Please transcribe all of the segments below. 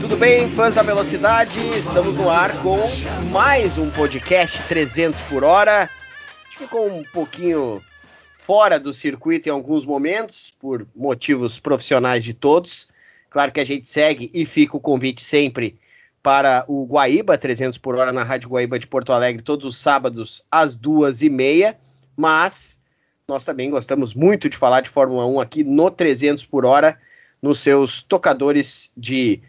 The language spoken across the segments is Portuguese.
Tudo bem, fãs da velocidade? Estamos no ar com mais um podcast 300 por hora. Ficou um pouquinho fora do circuito em alguns momentos, por motivos profissionais de todos. Claro que a gente segue e fica o convite sempre para o Guaíba 300 por hora na Rádio Guaíba de Porto Alegre, todos os sábados às duas e meia. Mas nós também gostamos muito de falar de Fórmula 1 aqui no 300 por hora, nos seus tocadores de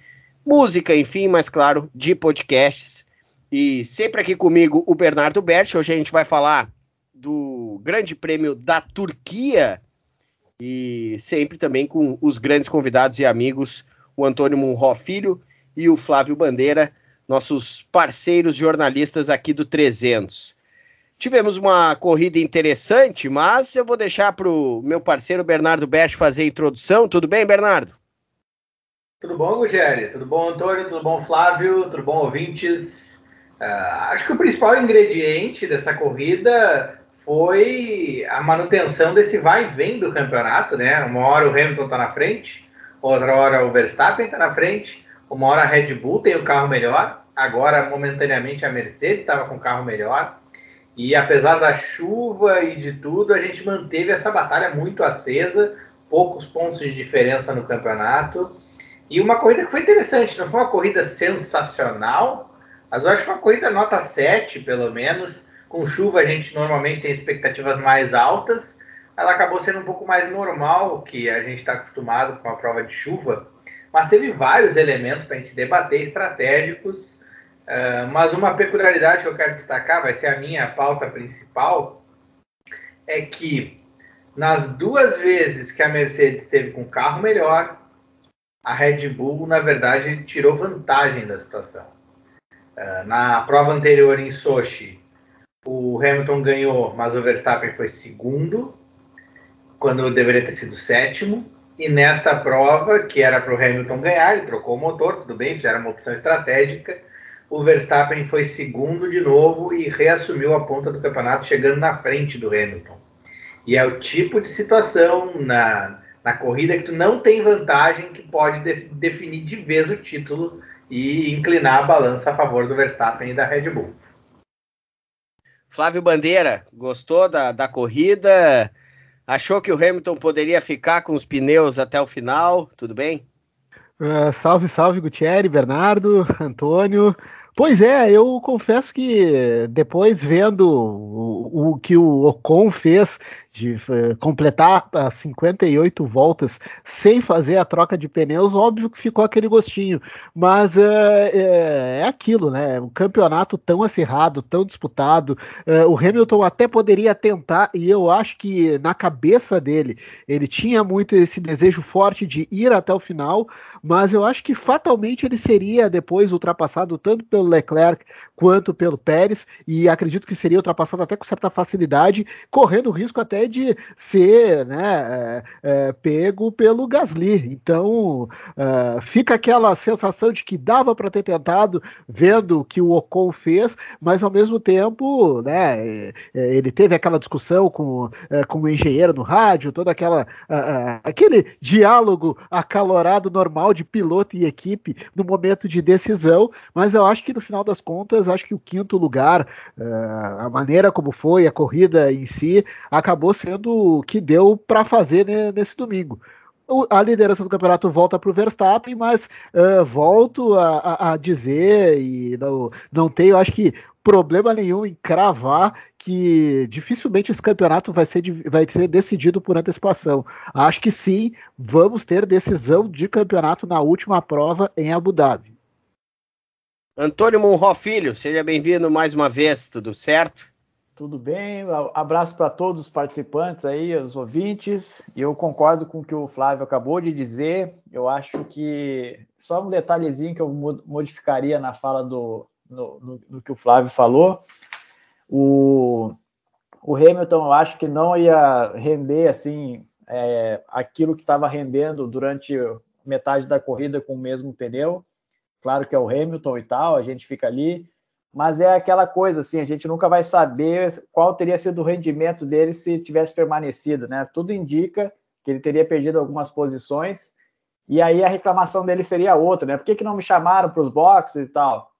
música, enfim, mas claro, de podcasts. E sempre aqui comigo o Bernardo Berti. Hoje a gente vai falar do Grande Prêmio da Turquia e sempre também com os grandes convidados e amigos, o Antônio Munro Filho e o Flávio Bandeira, nossos parceiros jornalistas aqui do 300. Tivemos uma corrida interessante, mas eu vou deixar para o meu parceiro Bernardo Berti fazer a introdução. Tudo bem, Bernardo? Tudo bom, Gugeri? Tudo bom, Antônio? Tudo bom, Flávio? Tudo bom, ouvintes? Uh, acho que o principal ingrediente dessa corrida foi a manutenção desse vai e vem do campeonato, né? Uma hora o Hamilton está na frente, outra hora o Verstappen está na frente, uma hora a Red Bull tem o carro melhor, agora momentaneamente a Mercedes estava com o carro melhor. E apesar da chuva e de tudo, a gente manteve essa batalha muito acesa, poucos pontos de diferença no campeonato. E uma corrida que foi interessante, não foi uma corrida sensacional, mas eu acho que uma corrida nota 7, pelo menos com chuva a gente normalmente tem expectativas mais altas. Ela acabou sendo um pouco mais normal que a gente está acostumado com a prova de chuva, mas teve vários elementos para a gente debater estratégicos. Uh, mas uma peculiaridade que eu quero destacar, vai ser a minha pauta principal, é que nas duas vezes que a Mercedes teve com carro melhor, a Red Bull, na verdade, tirou vantagem da situação. Uh, na prova anterior em Sochi, o Hamilton ganhou, mas o Verstappen foi segundo, quando deveria ter sido sétimo. E nesta prova, que era para o Hamilton ganhar, ele trocou o motor, tudo bem, fizeram uma opção estratégica. O Verstappen foi segundo de novo e reassumiu a ponta do campeonato, chegando na frente do Hamilton. E é o tipo de situação na, na corrida que tu não tem vantagem que pode de, definir de vez o título e inclinar a balança a favor do Verstappen e da Red Bull. Flávio Bandeira, gostou da, da corrida? Achou que o Hamilton poderia ficar com os pneus até o final? Tudo bem? Uh, salve, salve, Gutierrez, Bernardo, Antônio. Pois é, eu confesso que depois vendo o, o que o Ocon fez de uh, completar as 58 voltas sem fazer a troca de pneus, óbvio que ficou aquele gostinho, mas uh, é, é, aquilo, né? Um campeonato tão acirrado, tão disputado. Uh, o Hamilton até poderia tentar, e eu acho que na cabeça dele ele tinha muito esse desejo forte de ir até o final, mas eu acho que fatalmente ele seria depois ultrapassado tanto pelo Leclerc quanto pelo Pérez, e acredito que seria ultrapassado até com certa facilidade, correndo risco até de ser né, é, é, pego pelo Gasly. Então uh, fica aquela sensação de que dava para ter tentado, vendo o que o Ocon fez, mas ao mesmo tempo né, é, é, ele teve aquela discussão com, com o engenheiro no rádio, todo aquela, aquele diálogo acalorado normal de piloto e equipe no momento de decisão, mas eu acho que no final das contas, acho que o quinto lugar, a maneira como foi a corrida em si, acabou sendo o que deu para fazer né, nesse domingo a liderança do campeonato volta para o Verstappen, mas uh, volto a, a, a, dizer e não, não tenho, acho que problema nenhum em cravar que dificilmente esse campeonato vai ser, vai ser decidido por antecipação. Acho que sim, vamos ter decisão de campeonato na última prova em Abu Dhabi. Antônio Monró Filho, seja bem-vindo mais uma vez, tudo certo? Tudo bem, abraço para todos os participantes aí, os ouvintes. Eu concordo com o que o Flávio acabou de dizer. Eu acho que só um detalhezinho que eu modificaria na fala do no, no, no que o Flávio falou. O, o Hamilton, eu acho que não ia render assim é, aquilo que estava rendendo durante metade da corrida com o mesmo pneu. claro que é o Hamilton e tal, a gente fica ali, mas é aquela coisa assim, a gente nunca vai saber qual teria sido o rendimento dele se tivesse permanecido, né? Tudo indica que ele teria perdido algumas posições, e aí a reclamação dele seria outra, né? Por que, que não me chamaram para os boxes e tal?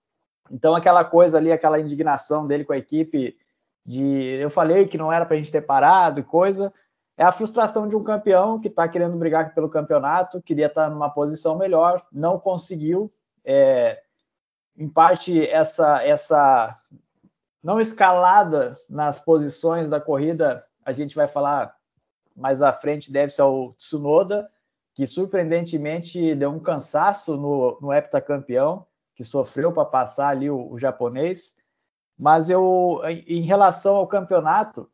Então, aquela coisa ali, aquela indignação dele com a equipe, de eu falei que não era para a gente ter parado e coisa, é a frustração de um campeão que está querendo brigar pelo campeonato, queria estar tá numa posição melhor, não conseguiu. É, em parte, essa, essa não escalada nas posições da corrida, a gente vai falar mais à frente, deve-se ao Tsunoda, que surpreendentemente deu um cansaço no, no heptacampeão, que sofreu para passar ali o, o, japonês. Mas eu, em relação ao campeonato,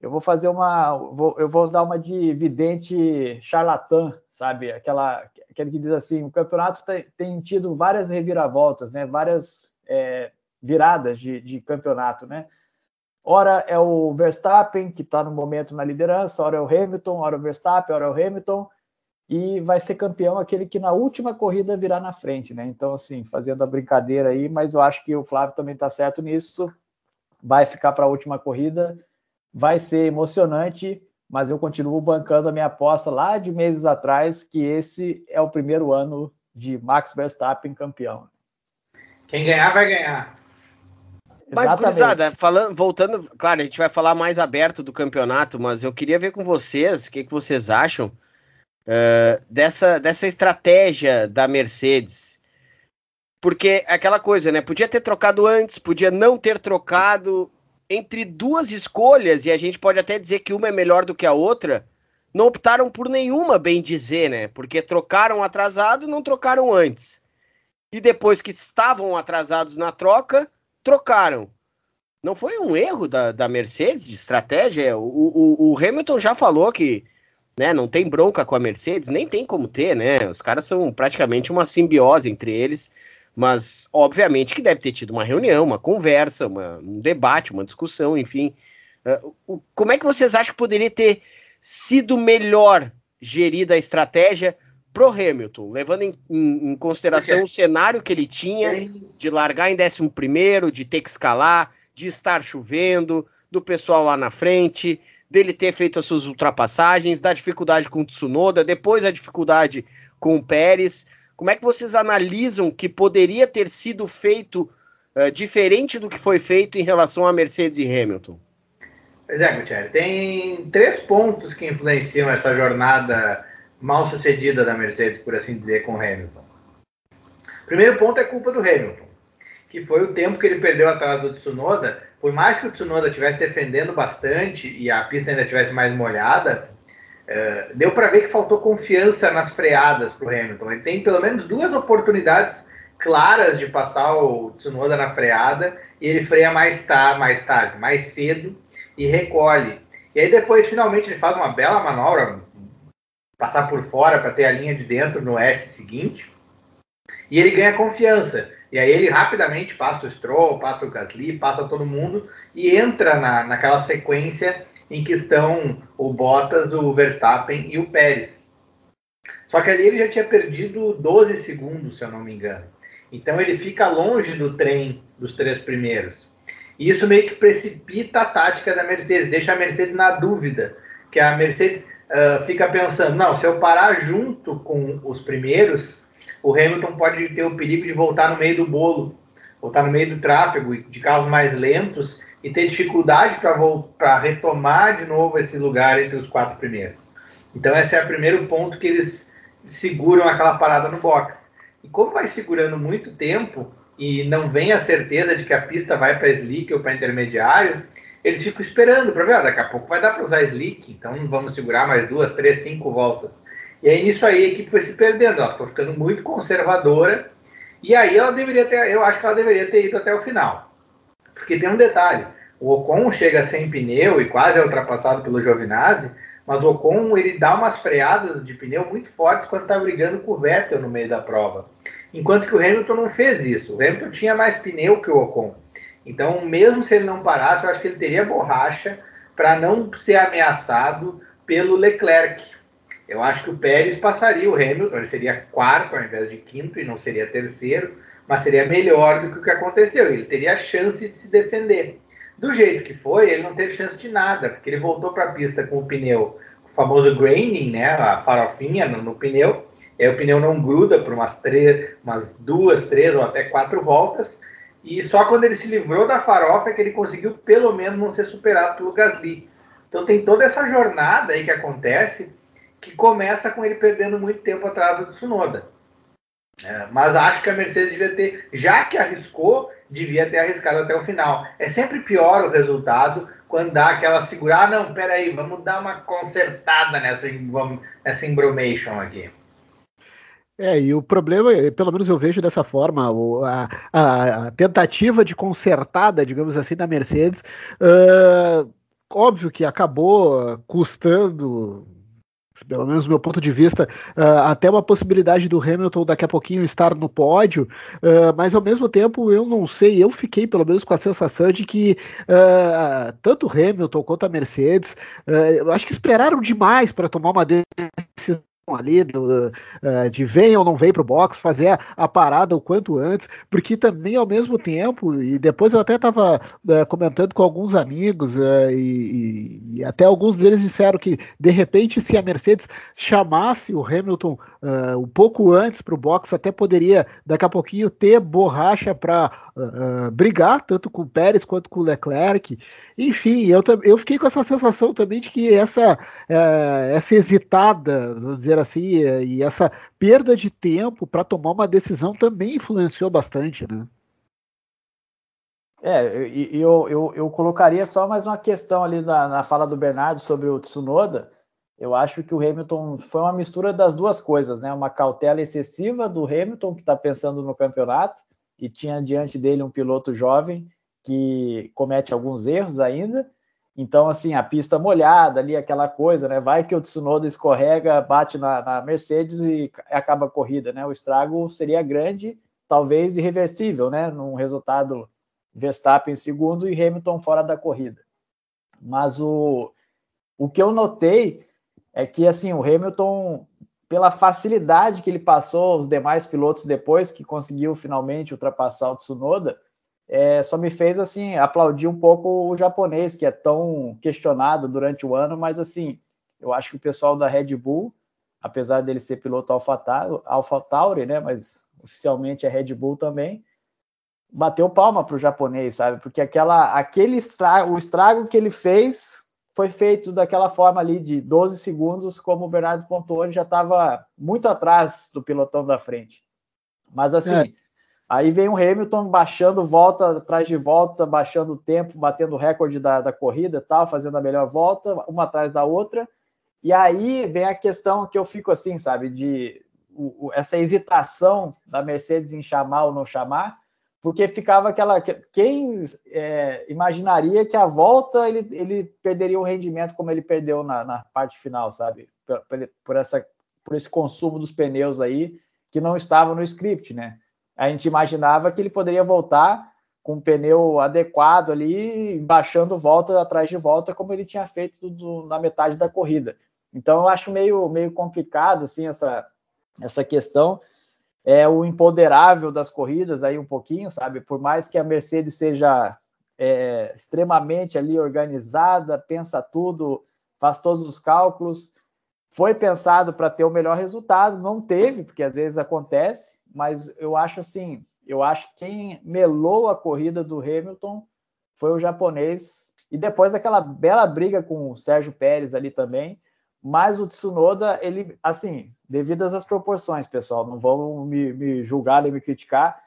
eu vou fazer uma, vou, eu vou dar uma de vidente charlatã, sabe? Aquela, aquele que diz assim, o campeonato tem, tido várias reviravoltas, né? Várias é, viradas de, de campeonato, né? Ora é o Verstappen que está no momento na liderança, ora é o Hamilton, ora é o Verstappen, ora é o Hamilton e vai ser campeão aquele que na última corrida virá na frente, né? Então, assim, fazendo a brincadeira aí, mas eu acho que o Flávio também está certo nisso. Vai ficar para a última corrida, vai ser emocionante, mas eu continuo bancando a minha aposta lá de meses atrás que esse é o primeiro ano de Max Verstappen campeão. Quem ganhar vai ganhar. Mas, gurizada, falando, voltando, claro, a gente vai falar mais aberto do campeonato, mas eu queria ver com vocês o que, que vocês acham uh, dessa, dessa estratégia da Mercedes. Porque aquela coisa, né? Podia ter trocado antes, podia não ter trocado. Entre duas escolhas, e a gente pode até dizer que uma é melhor do que a outra, não optaram por nenhuma, bem dizer, né? Porque trocaram atrasado não trocaram antes. E depois que estavam atrasados na troca, trocaram. Não foi um erro da, da Mercedes de estratégia? O, o, o Hamilton já falou que né? Não tem bronca com a Mercedes, nem tem como ter, né? Os caras são praticamente uma simbiose entre eles, mas obviamente que deve ter tido uma reunião, uma conversa, uma, um debate, uma discussão, enfim. Uh, o, como é que vocês acham que poderia ter sido melhor gerida a estratégia pro Hamilton, levando em, em, em consideração o cenário que ele tinha de largar em 11 primeiro, de ter que escalar, de estar chovendo, do pessoal lá na frente, dele ter feito as suas ultrapassagens, da dificuldade com o Tsunoda, depois a dificuldade com o Pérez. Como é que vocês analisam que poderia ter sido feito uh, diferente do que foi feito em relação a Mercedes e Hamilton? Pois é, Gutierrez, tem três pontos que influenciam essa jornada mal sucedida da Mercedes, por assim dizer, com Hamilton. Primeiro ponto é culpa do Hamilton, que foi o tempo que ele perdeu atrás do Tsunoda por mais que o Tsunoda estivesse defendendo bastante e a pista ainda estivesse mais molhada, uh, deu para ver que faltou confiança nas freadas para o Hamilton. Ele tem pelo menos duas oportunidades claras de passar o Tsunoda na freada e ele freia mais, tar mais tarde, mais cedo e recolhe. E aí depois, finalmente, ele faz uma bela manobra, passar por fora para ter a linha de dentro no S seguinte, e ele ganha confiança. E aí ele rapidamente passa o Stroll, passa o Gasly, passa todo mundo e entra na, naquela sequência em que estão o Bottas, o Verstappen e o Pérez. Só que ali ele já tinha perdido 12 segundos, se eu não me engano. Então ele fica longe do trem dos três primeiros. E isso meio que precipita a tática da Mercedes, deixa a Mercedes na dúvida. Que a Mercedes uh, fica pensando: não, se eu parar junto com os primeiros, o Hamilton pode ter o perigo de voltar no meio do bolo, voltar no meio do tráfego de carros mais lentos e ter dificuldade para retomar de novo esse lugar entre os quatro primeiros. Então esse é o primeiro ponto que eles seguram aquela parada no box. E como vai segurando muito tempo e não vem a certeza de que a pista vai para slick ou para intermediário, eles ficam esperando para ver, ah, daqui a pouco vai dar para usar slick, então vamos segurar mais duas, três, cinco voltas. E aí nisso aí a equipe foi se perdendo, ela ficou ficando muito conservadora. E aí ela deveria ter, eu acho que ela deveria ter ido até o final. Porque tem um detalhe, o Ocon chega sem pneu e quase é ultrapassado pelo Giovinazzi, mas o Ocon ele dá umas freadas de pneu muito fortes quando está brigando com o Vettel no meio da prova. Enquanto que o Hamilton não fez isso. O Hamilton tinha mais pneu que o Ocon. Então, mesmo se ele não parasse, eu acho que ele teria borracha para não ser ameaçado pelo Leclerc. Eu acho que o Pérez passaria o Hamilton, ele seria quarto ao invés de quinto e não seria terceiro, mas seria melhor do que o que aconteceu. Ele teria a chance de se defender. Do jeito que foi, ele não teve chance de nada, porque ele voltou para a pista com o pneu, o famoso graining, né, a farofinha no, no pneu, e o pneu não gruda por umas, três, umas duas, três ou até quatro voltas, e só quando ele se livrou da farofa é que ele conseguiu pelo menos não ser superado pelo Gasly. Então tem toda essa jornada aí que acontece, que começa com ele perdendo muito tempo atrás do Tsunoda. É, mas acho que a Mercedes devia ter, já que arriscou, devia ter arriscado até o final. É sempre pior o resultado quando dá aquela segurar, ah, não, peraí, vamos dar uma consertada nessa, nessa embromation aqui. É, e o problema, pelo menos eu vejo dessa forma, a, a, a tentativa de consertada, digamos assim, da Mercedes, uh, óbvio que acabou custando pelo menos do meu ponto de vista, uh, até uma possibilidade do Hamilton daqui a pouquinho estar no pódio, uh, mas ao mesmo tempo eu não sei, eu fiquei pelo menos com a sensação de que uh, tanto o Hamilton quanto a Mercedes, eu acho que esperaram demais para tomar uma decisão ali do, uh, de vem ou não vem para o box, fazer a, a, parada o quanto antes, porque também ao mesmo tempo, e depois eu até estava uh, eh, comentando com alguns amigos, uh, e, e, até alguns deles disseram que de repente se a Mercedes chamasse o Hamilton um pouco antes para o box, até poderia daqui a pouquinho ter borracha para brigar, tanto com o Pérez quanto com o Leclerc. Enfim, eu, eu fiquei com essa sensação também de que essa, essa hesitada, vamos dizer assim, e essa perda de tempo para tomar uma decisão também influenciou bastante, né? É, eu, eu, eu colocaria só mais uma questão ali na, na fala do Bernardo sobre o Tsunoda. Eu acho que o Hamilton foi uma mistura das duas coisas, né? Uma cautela excessiva do Hamilton, que está pensando no campeonato, e tinha diante dele um piloto jovem que comete alguns erros ainda, então, assim, a pista molhada ali, aquela coisa, né? Vai que o Tsunoda escorrega, bate na, na, Mercedes e acaba a corrida, né? O estrago seria grande, talvez irreversível, né? Num resultado Verstappen em segundo e Hamilton fora da corrida. Mas o, o que eu notei é que, assim, o Hamilton, pela facilidade que ele passou os demais pilotos depois que conseguiu finalmente ultrapassar o Tsunoda, é, só me fez assim aplaudir um pouco o japonês, que é tão questionado durante o ano, mas assim, eu acho que o pessoal da Red Bull, apesar dele ser piloto AlphaTauri, né, mas oficialmente é Red Bull também, bateu palma para o japonês, sabe? Porque aquela, aquele estrago, o estrago que ele fez foi feito daquela forma ali de 12 segundos, como o Bernardo pontuou, ele já estava muito atrás do pilotão da frente. Mas assim, é. Aí vem o Hamilton baixando volta atrás de volta, baixando o tempo, batendo o recorde da, da corrida tal, fazendo a melhor volta, uma atrás da outra. E aí vem a questão que eu fico assim, sabe, de o, o, essa hesitação da Mercedes em chamar ou não chamar, porque ficava aquela. Quem é, imaginaria que a volta ele, ele perderia o rendimento como ele perdeu na, na parte final, sabe? Por, por, essa, por esse consumo dos pneus aí que não estava no script, né? A gente imaginava que ele poderia voltar com um pneu adequado ali, baixando volta atrás de volta, como ele tinha feito do, na metade da corrida. Então eu acho meio, meio complicado assim essa, essa questão. É o empoderável das corridas aí um pouquinho, sabe? Por mais que a Mercedes seja é, extremamente ali organizada, pensa tudo, faz todos os cálculos, foi pensado para ter o melhor resultado, não teve, porque às vezes acontece, mas eu acho assim, eu acho que quem melou a corrida do Hamilton foi o japonês, e depois daquela bela briga com o Sérgio Pérez ali também, mas o Tsunoda, ele, assim, devido às proporções, pessoal, não vão me, me julgar nem me criticar,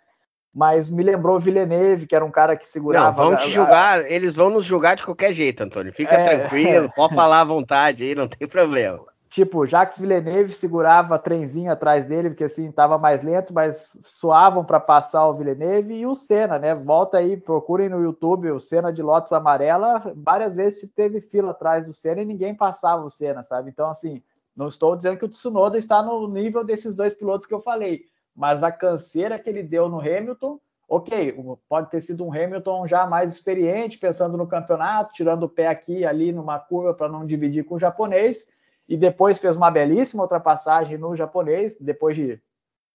mas me lembrou o Villeneuve, que era um cara que segurava. Não, vão te julgar, eles vão nos julgar de qualquer jeito, Antônio. Fica é, tranquilo, pode falar à vontade aí, não tem problema. Tipo, Jacques Villeneuve segurava trenzinho atrás dele, porque assim estava mais lento, mas suavam para passar o Villeneuve e o Senna, né? Volta aí, procurem no YouTube o Senna de Lotus Amarela. Várias vezes teve fila atrás do Senna e ninguém passava o Senna, sabe? Então, assim, não estou dizendo que o Tsunoda está no nível desses dois pilotos que eu falei, mas a canseira que ele deu no Hamilton, ok, pode ter sido um Hamilton já mais experiente, pensando no campeonato, tirando o pé aqui ali numa curva para não dividir com o japonês e depois fez uma belíssima ultrapassagem no japonês, depois de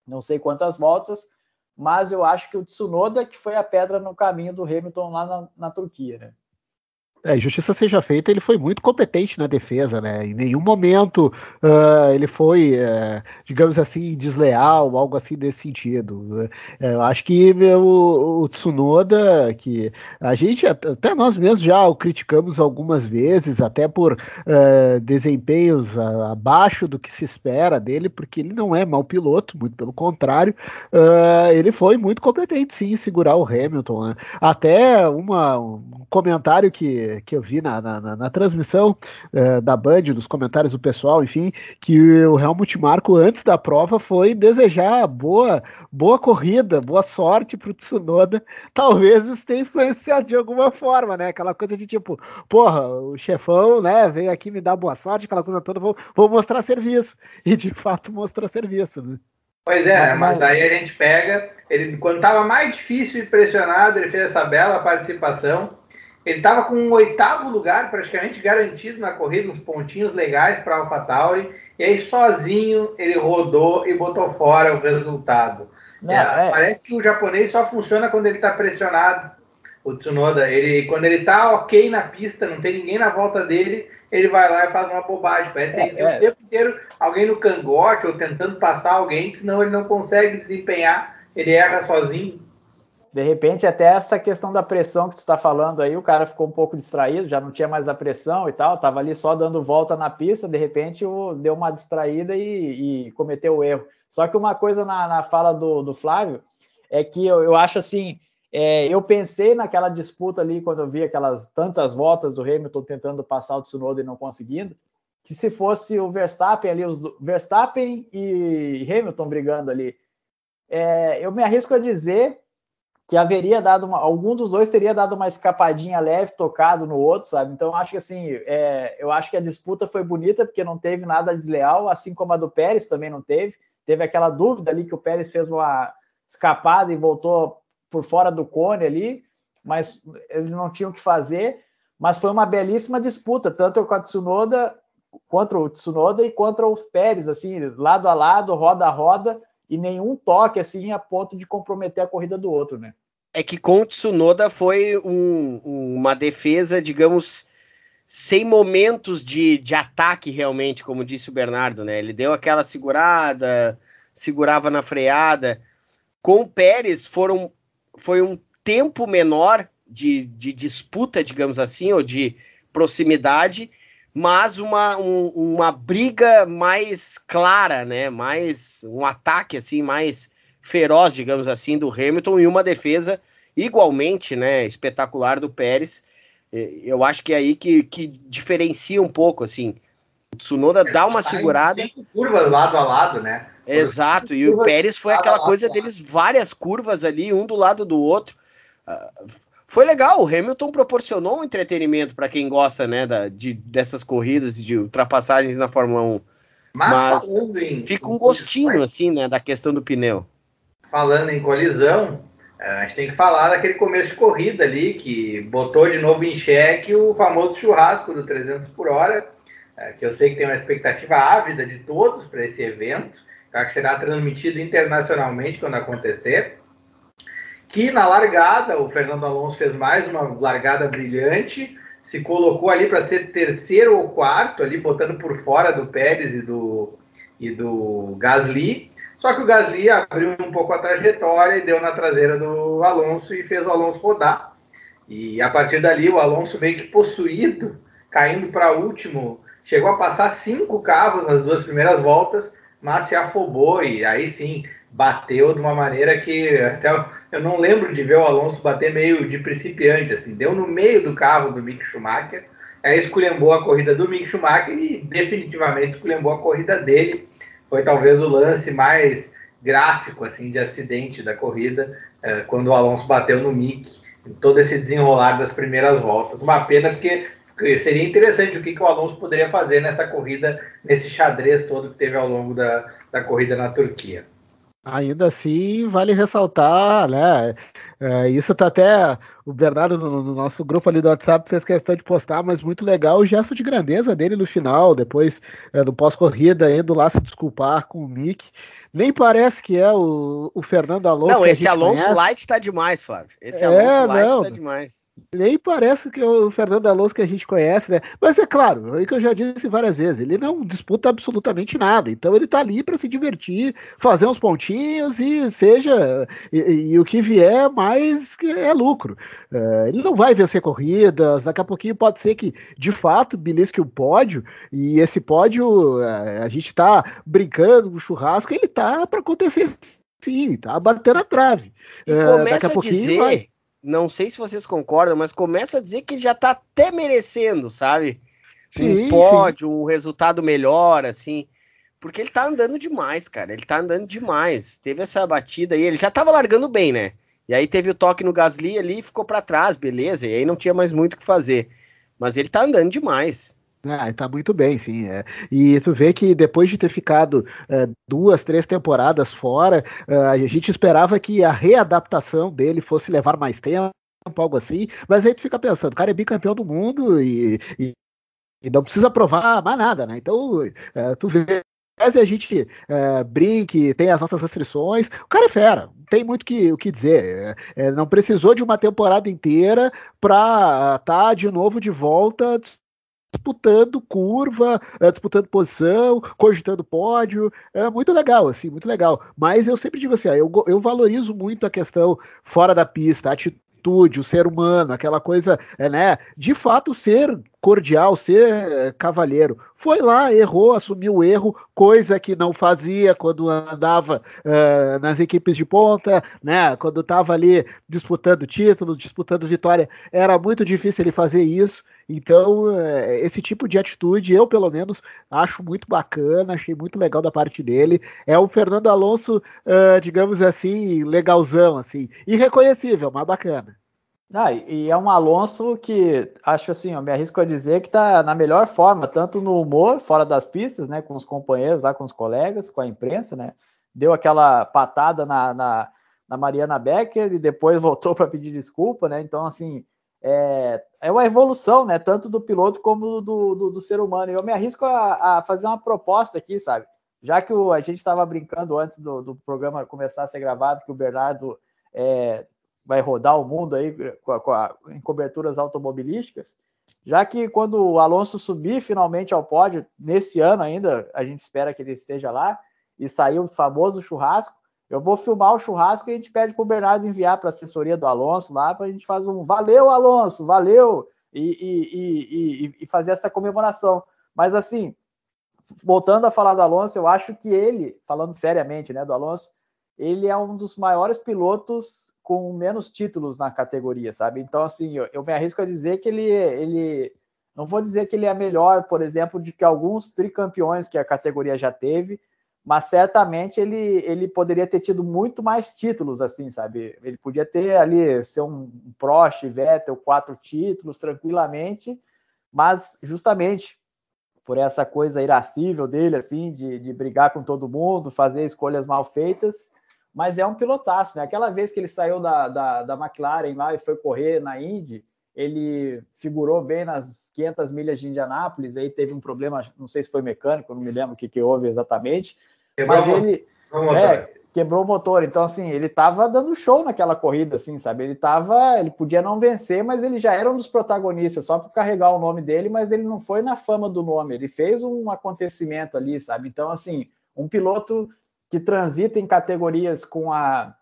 não sei quantas voltas, mas eu acho que o Tsunoda que foi a pedra no caminho do Hamilton lá na, na Turquia, né? É, justiça seja feita, ele foi muito competente na defesa, né? Em nenhum momento uh, ele foi, uh, digamos assim, desleal, algo assim desse sentido. Uh, eu acho que o, o, Tsunoda, que a gente, até nós mesmos já o criticamos algumas vezes, até por uh, desempenhos abaixo do que se espera dele, porque ele não é mau piloto, muito pelo contrário, ele foi muito competente sim em segurar o Hamilton. Né? Até uma, um comentário que que, eu vi na, na, na transmissão uh, da Band, dos comentários do pessoal, enfim, que o Helmut Marko, antes da prova, foi desejar boa, boa corrida, boa sorte para o Tsunoda. Talvez isso tenha influenciado de alguma forma, né? Aquela coisa de tipo, porra, o chefão, né, veio aqui me dar boa sorte, aquela coisa toda, vou, vou mostrar serviço. E de fato mostrou serviço, né? Pois é, mas aí a gente pega, ele quando estava mais difícil e pressionado, ele fez essa bela participação ele estava com um oitavo lugar praticamente garantido na corrida, uns pontinhos legais para AlphaTauri, e aí sozinho ele rodou e botou fora o resultado. Não, é, é... Parece que o japonês só funciona quando ele está pressionado. O Tsunoda, ele, quando ele está ok na pista, não tem ninguém na volta dele, ele vai lá e faz uma bobagem. Parece que tem que ter o é. tempo inteiro alguém no cangote ou tentando passar alguém, senão ele não consegue desempenhar, ele erra sozinho. De repente, até essa questão da pressão que tu está falando aí, o cara ficou um pouco distraído, já não tinha mais a pressão e tal, estava ali só dando volta na pista, de repente deu uma distraída e, e cometeu o erro. Só que uma coisa na, na fala do, do, Flávio é que eu, eu acho assim, é, eu pensei naquela disputa ali, quando eu vi aquelas tantas voltas do Hamilton tentando passar o Tsunoda e não conseguindo, que se fosse o Verstappen ali, os Verstappen e Hamilton brigando ali, é, eu me arrisco a dizer que haveria dado uma, algum dos dois teria dado uma escapadinha leve, tocado no outro, sabe? Então acho que assim, é, eu acho que a disputa foi bonita porque não teve nada desleal, assim como a do Pérez também não teve. Teve aquela dúvida ali que o Pérez fez uma escapada e voltou por fora do cone ali, mas eles não tinham o que fazer. Mas foi uma belíssima disputa, tanto com a Tsunoda contra o Tsunoda e contra o Pérez, assim, lado a lado, roda a roda e nenhum toque assim a ponto de comprometer a corrida do outro, né? É que com o Tsunoda foi um, uma defesa, digamos, sem momentos de, de ataque realmente, como disse o Bernardo, né? Ele deu aquela segurada, segurava na freada. Com o Pérez foram, foi um tempo menor de, de disputa, digamos assim, ou de proximidade, mas uma, um, uma briga mais clara, né? Mais um ataque assim mais feroz, digamos assim, do Hamilton e uma defesa igualmente, né, espetacular do Pérez. Eu acho que é aí que, que diferencia um pouco, assim. O Tsunoda dá uma segurada. Cinco curvas lado a lado, né? Exato, e o Pérez foi aquela coisa deles, várias curvas ali, um do lado do outro. Uh, foi legal, o Hamilton proporcionou um entretenimento para quem gosta, né, da, de, dessas corridas e de ultrapassagens na Fórmula 1. Mas, Mas fica um gostinho, assim, né, da questão do pneu. Falando em colisão, a gente tem que falar daquele começo de corrida ali, que botou de novo em xeque o famoso churrasco do 300 por hora, é, que eu sei que tem uma expectativa ávida de todos para esse evento, que será transmitido internacionalmente quando acontecer que na largada o Fernando Alonso fez mais uma largada brilhante, se colocou ali para ser terceiro ou quarto, ali botando por fora do Pérez e do, e do Gasly. Só que o Gasly abriu um pouco a trajetória e deu na traseira do Alonso e fez o Alonso rodar. E a partir dali o Alonso meio que possuído, caindo para último, chegou a passar cinco carros nas duas primeiras voltas, mas se afobou e aí sim bateu de uma maneira que até eu não lembro de ver o Alonso bater meio de principiante, assim, deu no meio do carro do Mick Schumacher, aí esculhambou a corrida do Mick Schumacher e definitivamente esculhambou a corrida dele. Foi talvez o lance mais gráfico assim de acidente da corrida, é, quando o Alonso bateu no Mick, em todo esse desenrolar das primeiras voltas. Uma pena porque seria interessante o que, que o Alonso poderia fazer nessa corrida, nesse xadrez todo que teve ao longo da, da corrida na Turquia. Ainda assim, vale ressaltar, né? É, isso tá até. O, Bernardo, no, no, nosso grupo ali do WhatsApp, fez questão de postar, mas muito legal o gesto de grandeza dele no final, depois é, do pós-corrida, indo lá se desculpar com o Mick. Nem parece que é o, o Fernando Alonso. Não, esse Alonso conhece. Light tá demais, Flávio. Esse é, Alonso Light não. tá demais nem parece que é o Fernando Alonso que a gente conhece, né? Mas é claro, é o que eu já disse várias vezes, ele não disputa absolutamente nada. Então ele tá ali para se divertir, fazer uns pontinhos e seja e, e, o que vier mais é lucro. Uh, ele não vai vencer corridas, daqui a pouquinho pode ser que de fato belisque o pódio e esse pódio uh, a gente tá brincando com o churrasco, ele tá para acontecer sim, tá batendo a trave. E uh, começa a, a dizer vai não sei se vocês concordam, mas começa a dizer que já tá até merecendo, sabe? Sim, um pódio, sim. um resultado melhor, assim. Porque ele tá andando demais, cara. Ele tá andando demais. Teve essa batida aí, ele já tava largando bem, né? E aí teve o toque no Gasly ali e ficou para trás, beleza. E aí não tinha mais muito o que fazer. Mas ele tá andando demais. Ah, tá muito bem, sim. É. E tu vê que depois de ter ficado é, duas, três temporadas fora, é, a gente esperava que a readaptação dele fosse levar mais tempo, algo assim, mas aí tu fica pensando, o cara é bicampeão do mundo e, e, e não precisa provar mais nada, né? Então, é, tu vê a gente é, brinque, tem as nossas restrições, o cara é fera, tem muito que, o que dizer. É, é não precisou de uma temporada inteira para estar tá de novo de volta disputando curva, é, disputando posição, cogitando pódio, é muito legal, assim, muito legal. Mas eu sempre digo assim, ó, eu, eu valorizo muito a questão fora da pista, a atitude, o ser humano, aquela coisa, é, né, de fato ser cordial, ser é, cavalheiro. Foi lá, errou, assumiu o erro, coisa que não fazia quando andava uh, nas equipes de ponta, né? Quando estava ali disputando título, disputando vitória, era muito difícil ele fazer isso. Então, é, esse tipo de atitude, eu pelo menos acho muito bacana, achei muito legal da parte dele. É o Fernando Alonso, uh, digamos assim, legalzão, assim, irreconhecível, mas bacana. Ah, e é um Alonso que acho assim, eu me arrisco a dizer que está na melhor forma, tanto no humor, fora das pistas, né, com os companheiros lá, com os colegas, com a imprensa, né? Deu aquela patada na, na, na Mariana Becker e depois voltou para pedir desculpa, né? Então, assim, é, é uma evolução, né? Tanto do piloto como do, do, do ser humano. E eu me arrisco a, a, fazer uma proposta aqui, sabe? Já que o, a gente estava brincando antes do, do, programa começar a ser gravado, que o Bernardo é, vai rodar o mundo aí com a, com a, em coberturas automobilísticas, já que quando o Alonso subir finalmente ao pódio, nesse ano ainda, a gente espera que ele esteja lá, e sair o famoso churrasco, eu vou filmar o churrasco e a gente pede para o Bernardo enviar para a assessoria do Alonso lá, para a gente fazer um valeu, Alonso, valeu, e, e, e, e, fazer essa comemoração. Mas assim, voltando a falar do Alonso, eu acho que ele, falando seriamente né, do Alonso, ele é um dos maiores pilotos com menos títulos na categoria, sabe? Então, assim, eu, eu me arrisco a dizer que ele, ele. Não vou dizer que ele é melhor, por exemplo, de que alguns tricampeões que a categoria já teve, mas certamente ele, ele poderia ter tido muito mais títulos, assim, sabe? Ele podia ter ali, ser um Prost, Vettel, quatro títulos tranquilamente, mas justamente por essa coisa irascível dele, assim, de, de brigar com todo mundo, fazer escolhas mal feitas, mas é um pilotaço, né? Aquela vez que ele saiu da, da, da McLaren lá e foi correr na Indy, ele figurou bem nas 500 milhas de Indianápolis, aí teve um problema, não sei se foi mecânico, não me lembro o que, que houve exatamente, quebrou mas ele é, quebrou o motor, então assim, ele estava dando show naquela corrida, assim, sabe, ele tava, ele podia não vencer, mas ele já era um dos protagonistas, só por carregar o nome dele, mas ele não foi na fama do nome, ele fez um acontecimento ali, sabe, então assim, um piloto que transita em categorias com a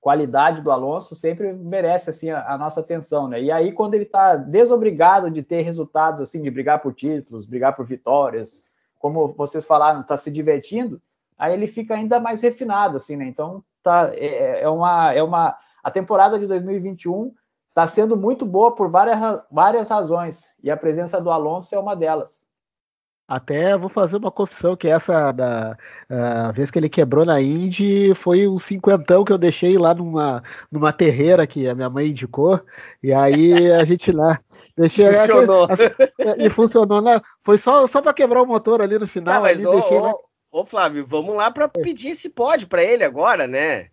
qualidade do Alonso sempre merece assim a, a nossa atenção, né? E aí quando ele está desobrigado de ter resultados assim, de brigar por títulos, brigar por vitórias, como vocês falaram, está se divertindo, aí ele fica ainda mais refinado, assim, né? Então tá é, é uma é uma a temporada de 2021 está sendo muito boa por várias, várias razões e a presença do Alonso é uma delas. Até vou fazer uma confissão que essa da a vez que ele quebrou na Indy foi um cinquentão que eu deixei lá numa, numa terreira que a minha mãe indicou. E aí a gente lá deixei funcionou. e funcionou, né? Foi só, só para quebrar o motor ali no final. Tá, mas ali, ô, ô, ô, Flávio, vamos lá para pedir esse pódio para ele agora, né?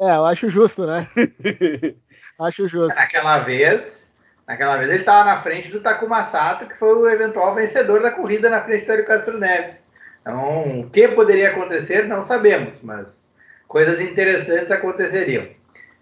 É, eu acho justo, né? acho justo. Naquela vez, naquela vez ele estava na frente do Takuma Sato, que foi o eventual vencedor da corrida na frente do Hélio Castro Neves. Então, o que poderia acontecer, não sabemos, mas coisas interessantes aconteceriam.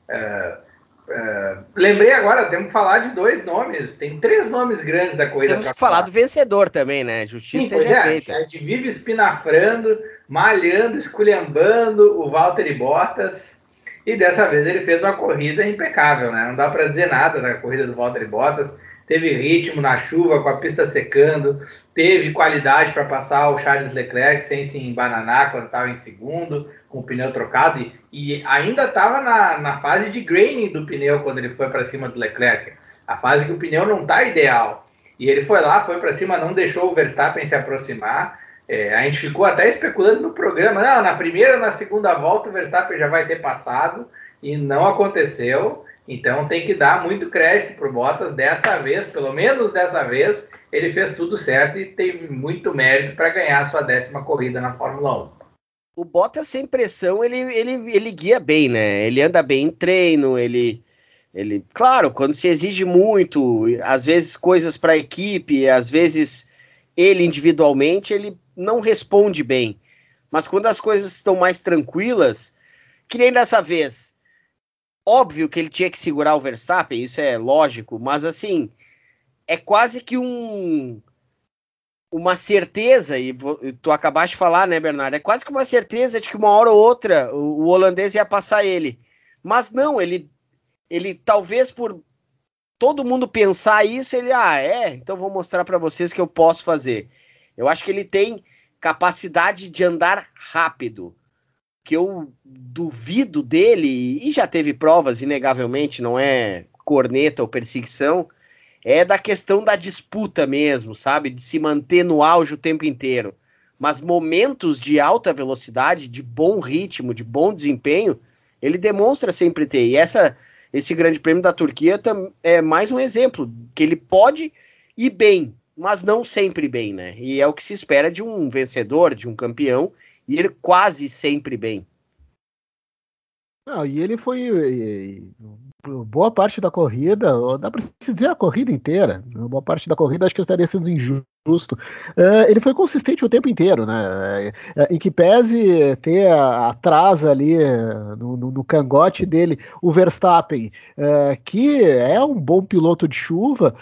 Uh, uh, lembrei agora, temos que falar de dois nomes. Tem três nomes grandes da corrida. Temos que falar. falar do vencedor também, né? Justiça Sim, seja é, feita. A gente vive espinafrando, malhando, esculhambando o Valtteri Bottas. E dessa vez ele fez uma corrida impecável, né? Não dá para dizer nada da corrida do Valtteri Bottas. Teve ritmo na chuva, com a pista secando, teve qualidade para passar o Charles Leclerc sem se embananar quando estava em segundo, com o pneu trocado, e, e ainda estava na, na fase de graining do pneu quando ele foi para cima do Leclerc. A fase que o pneu não está ideal. E ele foi lá, foi para cima, não deixou o Verstappen se aproximar. É, a gente ficou até especulando no programa, não, na primeira, na segunda volta o Verstappen já vai ter passado e não aconteceu. Então tem que dar muito crédito para o Bottas dessa vez, pelo menos dessa vez, ele fez tudo certo e teve muito mérito para ganhar a sua décima corrida na Fórmula 1. O Bottas sem pressão, ele, ele, ele guia bem, né? Ele anda bem em treino, ele, ele, claro, quando se exige muito, às vezes coisas para a equipe, às vezes ele individualmente, ele não responde bem. Mas quando as coisas estão mais tranquilas, que nem dessa vez, óbvio que ele tinha que segurar o Verstappen, isso é lógico, mas assim, é quase que um uma certeza, e tu acabaste de falar, né, Bernardo? É quase que uma certeza de que uma hora ou outra o, o holandês ia passar ele. Mas não, ele, ele talvez por todo mundo pensar isso, ele, ah, é, então vou mostrar para vocês que eu posso fazer. Eu acho que ele tem capacidade de andar rápido, que eu duvido dele, e já teve provas, inegavelmente, não é corneta ou perseguição, é da questão da disputa mesmo, sabe? De se manter no auge o tempo inteiro. Mas momentos de alta velocidade, de bom ritmo, de bom desempenho, ele demonstra sempre ter. E essa esse Grande Prêmio da Turquia é mais um exemplo que ele pode ir bem, mas não sempre bem, né? E é o que se espera de um vencedor, de um campeão, e ele quase sempre bem. Não, e ele foi boa parte da corrida, dá para se dizer a corrida inteira, boa parte da corrida acho que estaria sendo injusto justo. Uh, ele foi consistente o tempo inteiro, né? Uh, em que pese ter atrás ali no, no, no, cangote dele o Verstappen, uh, que é um bom piloto de chuva,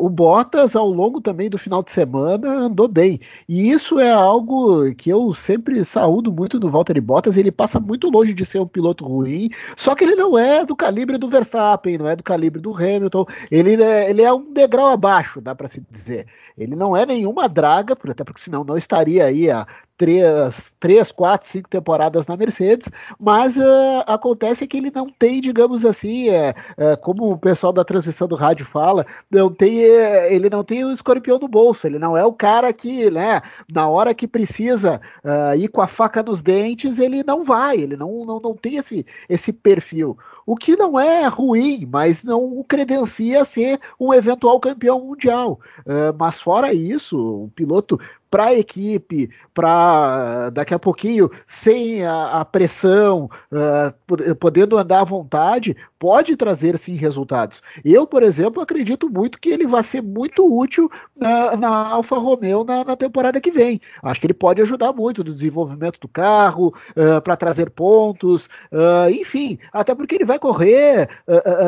o Bottas ao longo também do final de semana andou bem. E isso é algo que eu sempre saúdo muito do Valtteri Bottas. Ele passa muito longe de ser um piloto ruim, só que ele não é do calibre do Verstappen, não é do calibre do Hamilton. Ele é, ele é um degrau abaixo, dá para se dizer. Ele não é nenhuma draga, até porque senão não estaria aí há três, três quatro, cinco temporadas na Mercedes, mas uh, acontece que ele não tem, digamos assim, é, é, como o pessoal da transmissão do rádio fala, não tem, ele não tem o escorpião no bolso, ele não é o cara que, né, na hora que precisa uh, ir com a faca nos dentes, ele não vai, ele não, não, não tem esse, esse perfil. O que não é ruim, mas não o credencia a ser um eventual campeão mundial. Uh, mas fora isso, o piloto para a equipe, para daqui a pouquinho, sem a, a pressão, uh, podendo andar à vontade, pode trazer sim resultados. Eu, por exemplo, acredito muito que ele vai ser muito útil na, na Alfa Romeo na, na, temporada que vem. Acho que ele pode ajudar muito no desenvolvimento do carro, uh, para trazer pontos, uh, enfim, até porque ele vai correr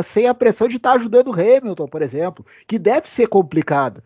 sem a pressão de estar tá ajudando o Hamilton, por exemplo, que deve ser complicado,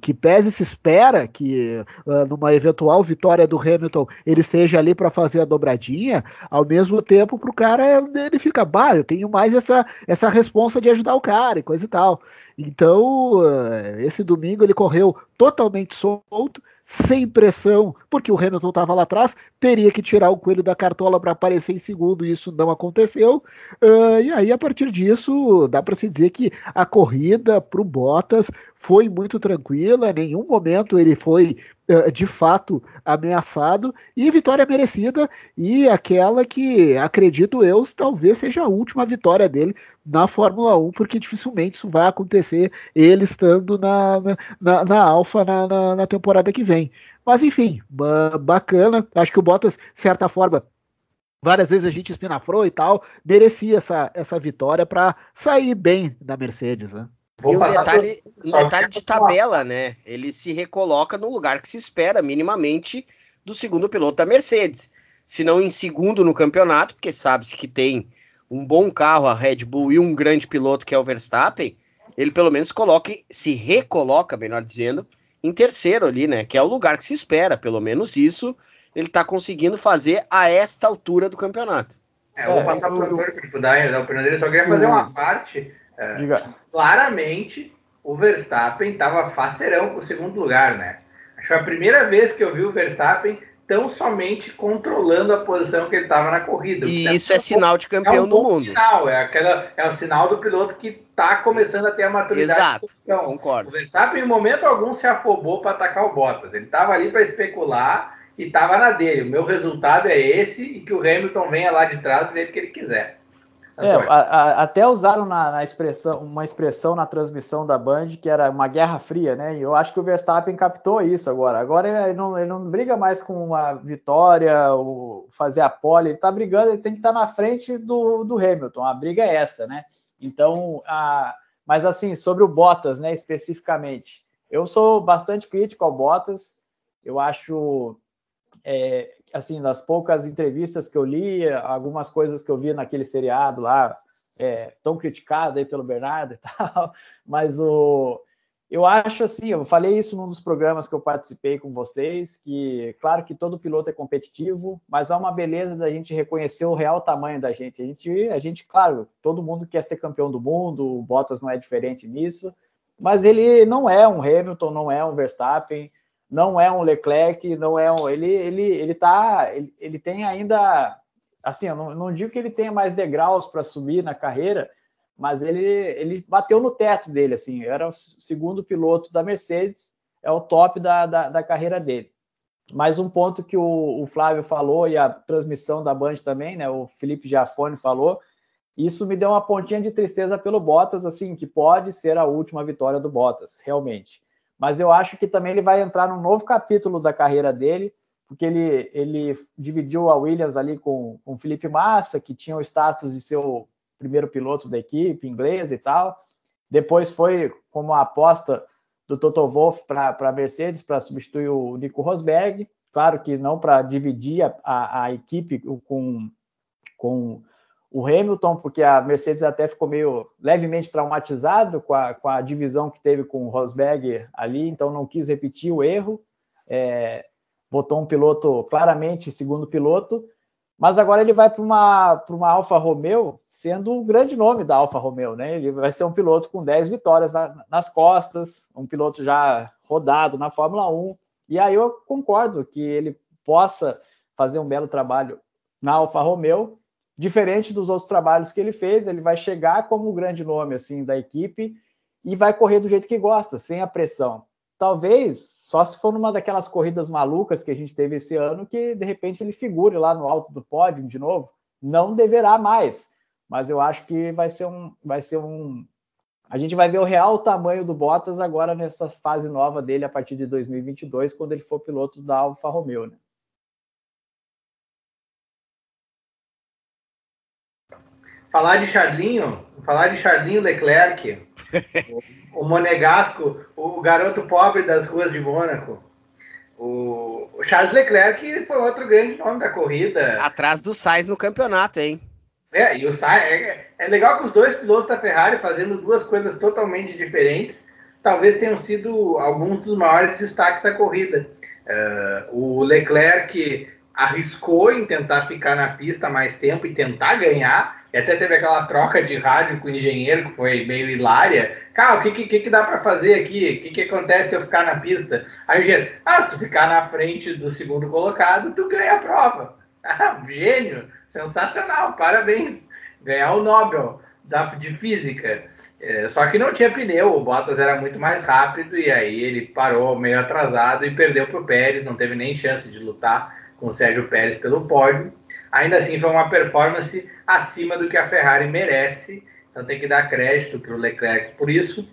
que pese se espera que uh, numa eventual vitória do Hamilton ele esteja ali para fazer a dobradinha, ao mesmo tempo para o cara ele fica, bah, eu tenho mais essa, essa responsa de ajudar o cara e coisa e tal. Então, uh, esse domingo ele correu totalmente solto, sem pressão, porque o Hamilton estava lá atrás, teria que tirar o coelho da cartola para aparecer em segundo, e isso não aconteceu. Uh, e aí, a partir disso, dá para se dizer que a corrida para o Bottas foi muito tranquila, em nenhum momento ele foi uh, de fato ameaçado, e vitória merecida, e aquela que, acredito eu, talvez seja a última vitória dele na Fórmula 1, porque dificilmente isso vai acontecer ele estando na, na, na Alfa na, na, na temporada que vem. Mas enfim, bacana. Acho que o Bottas, de certa forma, várias vezes a gente espinafrou e tal, merecia essa, essa vitória para sair bem da Mercedes, né? E um detalhe, um detalhe de tabela, né? Ele se recoloca no lugar que se espera minimamente do segundo piloto da Mercedes. Se não em segundo no campeonato, porque sabe-se que tem um bom carro, a Red Bull, e um grande piloto que é o Verstappen, ele pelo menos coloque, se recoloca, melhor dizendo, em terceiro ali, né? Que é o lugar que se espera, pelo menos isso ele está conseguindo fazer a esta altura do campeonato. É, eu vou passar para o Antônio para dar a opinião dele, só queria fazer uma parte. É, claramente, o Verstappen estava faceirão com o segundo lugar, né? Acho que foi a primeira vez que eu vi o Verstappen tão somente controlando a posição que ele estava na corrida. E isso é, sinal de campeão é um do mundo. Sinal, é, aquela, é o sinal do piloto que está começando a ter a maturidade. Exato, concordo. O Verstappen, em momento algum, se afobou para atacar o Bottas. Ele estava ali para especular e estava na dele. O meu resultado é esse e que o Hamilton venha lá de trás do jeito que ele quiser. É, a, a, até usaram na, na, expressão, uma expressão na transmissão da Band que era uma guerra fria, né? E eu acho que o Verstappen captou isso agora. Agora ele não, ele não briga mais com uma vitória, ou fazer a pole, ele tá brigando, ele tem que estar tá na frente do, do Hamilton. A briga é essa, né? Então, a, mas assim, sobre o Bottas, né, especificamente, eu sou bastante crítico ao Bottas. Eu acho é, assim, nas poucas entrevistas que eu li, algumas coisas que eu vi naquele seriado lá, é, tão criticado aí pelo Bernardo e tal, mas o, eu acho assim, eu falei isso num dos programas que eu participei com vocês, que claro que todo piloto é competitivo, mas há uma beleza da gente reconhecer o real tamanho da gente. A gente, a gente, claro, todo mundo quer ser campeão do mundo, o Bottas não é diferente nisso, mas ele não é um Hamilton, não é um Verstappen, não é um Leclerc, não é um. Ele, ele, ele tá. Ele, ele tem ainda. Assim, eu não, não digo que ele tenha mais degraus para subir na carreira, mas ele, ele bateu no teto dele, assim. Era o segundo piloto da Mercedes, é o top da, da, da carreira dele. Mais um ponto que o, o, Flávio falou e a transmissão da Band também, né? O Felipe Giafone falou. Isso me deu uma pontinha de tristeza pelo Bottas, assim, que pode ser a última vitória do Bottas, realmente mas eu acho que também ele vai entrar num novo capítulo da carreira dele, porque ele, ele dividiu a Williams ali com, com o Felipe Massa, que tinha o status de ser o primeiro piloto da equipe inglesa e tal. Depois foi como a aposta do Toto Wolff para a Mercedes para substituir o Nico Rosberg. Claro que não para dividir a, a, a, equipe com, com o Hamilton, porque a Mercedes até ficou meio levemente traumatizado com a, com a divisão que teve com o Rosberg ali, então não quis repetir o erro, é, botou um piloto claramente segundo piloto, mas agora ele vai para uma, uma Alfa Romeo, sendo o grande nome da Alfa Romeo, né? Ele vai ser um piloto com 10 vitórias na, nas costas, um piloto já rodado na Fórmula 1, e aí eu concordo que ele possa fazer um belo trabalho na Alfa Romeo, diferente dos outros trabalhos que ele fez, ele vai chegar como o grande nome assim da equipe e vai correr do jeito que gosta, sem a pressão. Talvez só se for numa daquelas corridas malucas que a gente teve esse ano que de repente ele figure lá no alto do pódio de novo. Não deverá mais, mas eu acho que vai ser um, vai ser um, a gente vai ver o real tamanho do Bottas agora nessa fase nova dele a partir de 2022, quando ele for piloto da Alfa Romeo. Né? Falar de Charlinho, falar de Charlinho Leclerc, o, o, Monegasco, o garoto pobre das ruas de Mônaco. O, o, Charles Leclerc foi outro grande nome da corrida. Atrás do Sainz no campeonato, hein? É, e o Sainz, é, é legal que os dois pilotos da Ferrari fazendo duas coisas totalmente diferentes, talvez tenham sido alguns dos maiores destaques da corrida. Uh, o Leclerc arriscou em tentar ficar na pista mais tempo e tentar ganhar, e até teve aquela troca de rádio com o engenheiro que foi meio hilária. Cara, o que, que, que dá para fazer aqui? O que, que acontece se eu ficar na pista? Aí o engenheiro, ah, se tu ficar na frente do segundo colocado, tu ganha a prova. Ah, gênio, sensacional, parabéns. Ganhar o Nobel da, de Física. É, só que não tinha pneu, o Bottas era muito mais rápido e aí ele parou meio atrasado e perdeu para o Pérez, não teve nem chance de lutar com o Sérgio Pérez pelo pódio. Ainda assim, foi uma performance acima do que a Ferrari merece, então tem que dar crédito para o Leclerc por isso.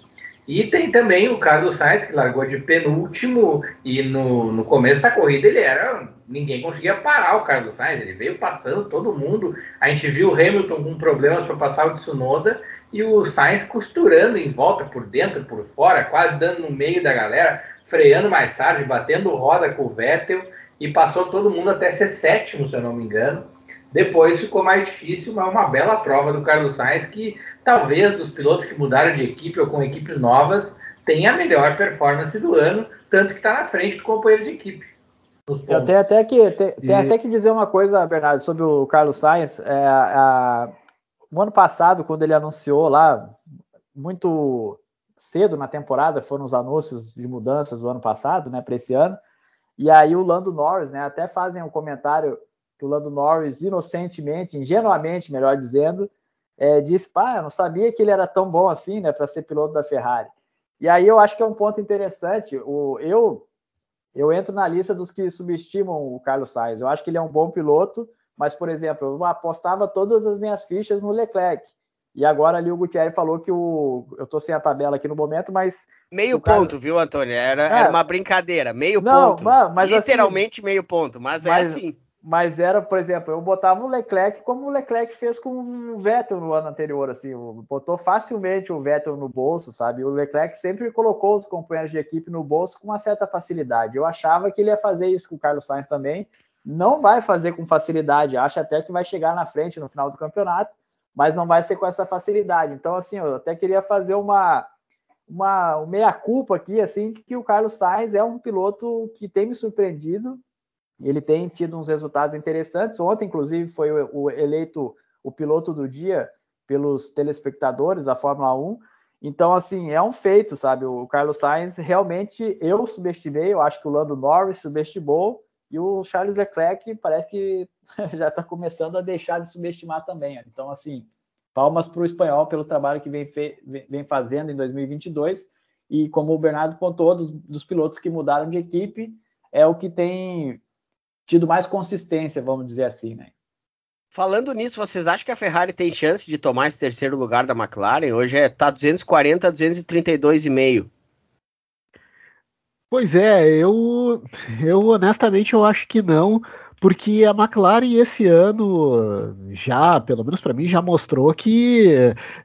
E tem também o Carlos Sainz, que largou de penúltimo, e no, no começo da corrida ele era. Ninguém conseguia parar o Carlos Sainz, ele veio passando todo mundo. A gente viu o Hamilton com problemas para passar o Tsunoda e o Sainz costurando em volta, por dentro, por fora, quase dando no meio da galera, freando mais tarde, batendo roda com o Vettel e passou todo mundo até ser sétimo, se eu não me engano. Depois ficou mais difícil, mas uma bela prova do Carlos Sainz, que talvez dos pilotos que mudaram de equipe ou com equipes novas, tenha a melhor performance do ano, tanto que está na frente do companheiro de equipe. Eu tenho até que, tenho, e... até que dizer uma coisa, Bernardo, sobre o Carlos Sainz. É, a, no ano passado, quando ele anunciou lá, muito cedo na temporada, foram os anúncios de mudanças do ano passado, né, para esse ano. E aí o Lando Norris, né, até fazem um comentário que o Lando Norris, inocentemente, ingenuamente, melhor dizendo, é, disse: pá, eu não sabia que ele era tão bom assim, né, para ser piloto da Ferrari. E aí eu acho que é um ponto interessante. O, eu, eu entro na lista dos que subestimam o Carlos Sainz. Eu acho que ele é um bom piloto, mas, por exemplo, eu apostava todas as minhas fichas no Leclerc. E agora ali o Gutierrez falou que o. Eu tô sem a tabela aqui no momento, mas. Meio ponto, cara... viu, Antônio? Era, é. era uma brincadeira. Meio não, ponto. Mas, assim, Literalmente assim, meio ponto, mas, é mas, é assim mas era, por exemplo, eu botava o Leclerc como o Leclerc fez com o Vettel no ano anterior, assim, botou facilmente o Vettel no bolso, sabe? O Leclerc sempre colocou os companheiros de equipe no bolso com uma certa facilidade. Eu achava que ele ia fazer isso com o Carlos Sainz também. Não vai fazer com facilidade, acha até que vai chegar na frente no final do campeonato, mas não vai ser com essa facilidade. Então, assim, eu até queria fazer uma uma meia culpa aqui, assim, que o Carlos Sainz é um piloto que tem me surpreendido, ele tem tido uns resultados interessantes. Ontem, inclusive, foi o, o eleito o piloto do dia pelos telespectadores da Fórmula 1. Então, assim, é um feito, sabe? O Carlos Sainz realmente eu subestimei, eu acho que o Lando Norris subestimou, e o Charles Leclerc parece que já está começando a deixar de subestimar também. Então, assim, palmas para o espanhol pelo trabalho que vem, vem fazendo em 2022. E como o Bernardo contou, dos, dos pilotos que mudaram de equipe, é o que tem tido mais consistência, vamos dizer assim, né? Falando nisso, vocês acham que a Ferrari tem chance de tomar esse terceiro lugar da McLaren? Hoje é tá 240 a 232,5. Pois é, eu, eu honestamente eu acho que não, porque a McLaren esse ano já, pelo menos para mim, já mostrou que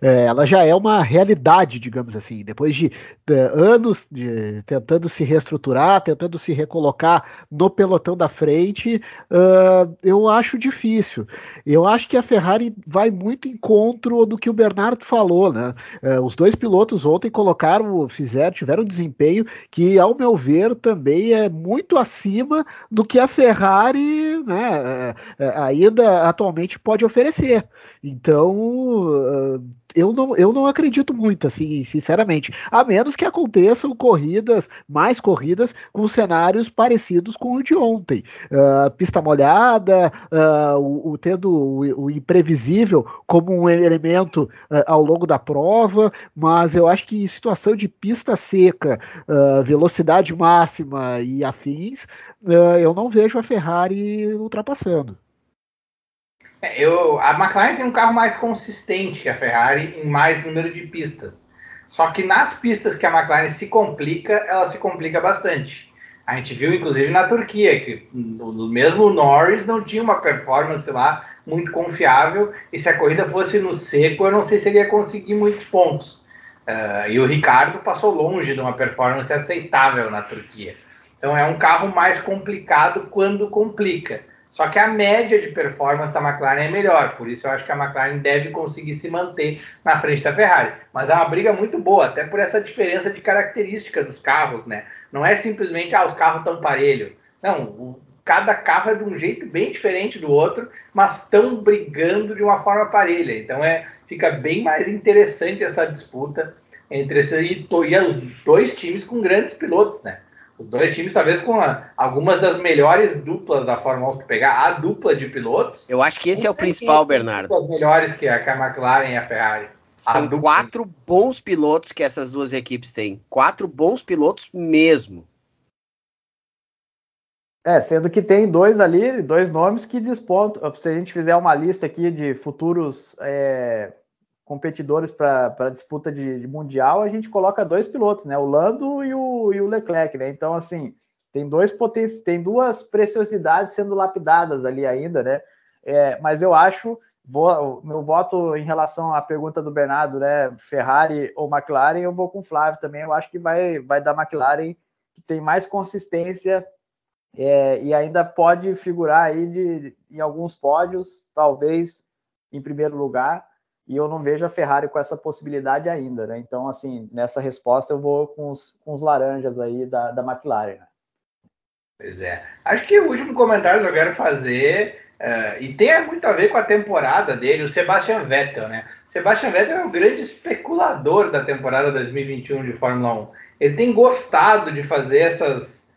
é, ela já é uma realidade, digamos assim, depois de, de anos de, tentando se reestruturar, tentando se recolocar no pelotão da frente, uh, eu acho difícil. Eu acho que a Ferrari vai muito em contra do que o Bernardo falou, né? Uh, os dois pilotos ontem colocaram, fizeram, tiveram um desempenho que, ao meu ver, também é muito acima do que a Ferrari né, é, é, ainda atualmente pode oferecer. Então, eu não, eu não acredito muito, assim, sinceramente. A menos que aconteçam corridas, mais corridas, com cenários parecidos com o de ontem. Uh, pista molhada, uh, o, o, tendo o, o, imprevisível como um elemento uh, ao longo da prova, mas eu acho que em situação de pista seca, velocidade máxima e afins, eu não vejo a Ferrari ultrapassando. É, eu, a McLaren tem um carro mais consistente que a Ferrari em mais número de pistas. Só que nas pistas que a McLaren se complica, ela se complica bastante. A gente viu, inclusive, na Turquia, que o mesmo Norris não tinha uma performance lá muito confiável. E se a corrida fosse no seco, eu não sei se ele ia conseguir muitos pontos. Uh, e o Ricardo passou longe de uma performance aceitável na Turquia. Então é um carro mais complicado quando complica. Só que a média de performance da McLaren é melhor, por isso eu acho que a McLaren deve conseguir se manter na frente da Ferrari. Mas é uma briga muito boa, até por essa diferença de característica dos carros, né? Não é simplesmente, ah, os carros estão parelho. Não, o, cada carro é de um jeito bem diferente do outro, mas estão brigando de uma forma parelha. Então é, fica bem mais interessante essa disputa entre esses e, e os dois times com grandes pilotos, né? Os dois times, talvez, com a, algumas das melhores duplas da Fórmula 1 que pegar, a dupla de pilotos. Eu acho que esse é o principal, Bernardo. As melhores que a, que a McLaren e a Ferrari. São a quatro bons pilotos que essas duas equipes têm. Quatro bons pilotos mesmo. É, sendo que tem dois ali, dois nomes que despontam. Se a gente fizer uma lista aqui de futuros é, competidores para disputa de, de, mundial, a gente coloca dois pilotos, né? O Lando e o, e o Leclerc, né? Então, assim, tem dois poten tem duas preciosidades sendo lapidadas ali ainda, né? É, mas eu acho, vou, meu voto em relação à pergunta do Bernardo, né? Ferrari ou McLaren, eu vou com o Flávio também. Eu acho que vai, vai dar McLaren, que tem mais consistência é, e ainda pode figurar aí de, em alguns pódios, talvez em primeiro lugar e eu não vejo a Ferrari com essa possibilidade ainda, né? Então, assim, nessa resposta eu vou com os, com os laranjas aí da, da McLaren. Né? Pois é. Acho que o último comentário que eu quero fazer, uh, e tem muito a ver com a temporada dele, o Sebastian Vettel, né? O Sebastian Vettel é o grande especulador da temporada 2021 de Fórmula 1. Ele tem gostado de fazer essas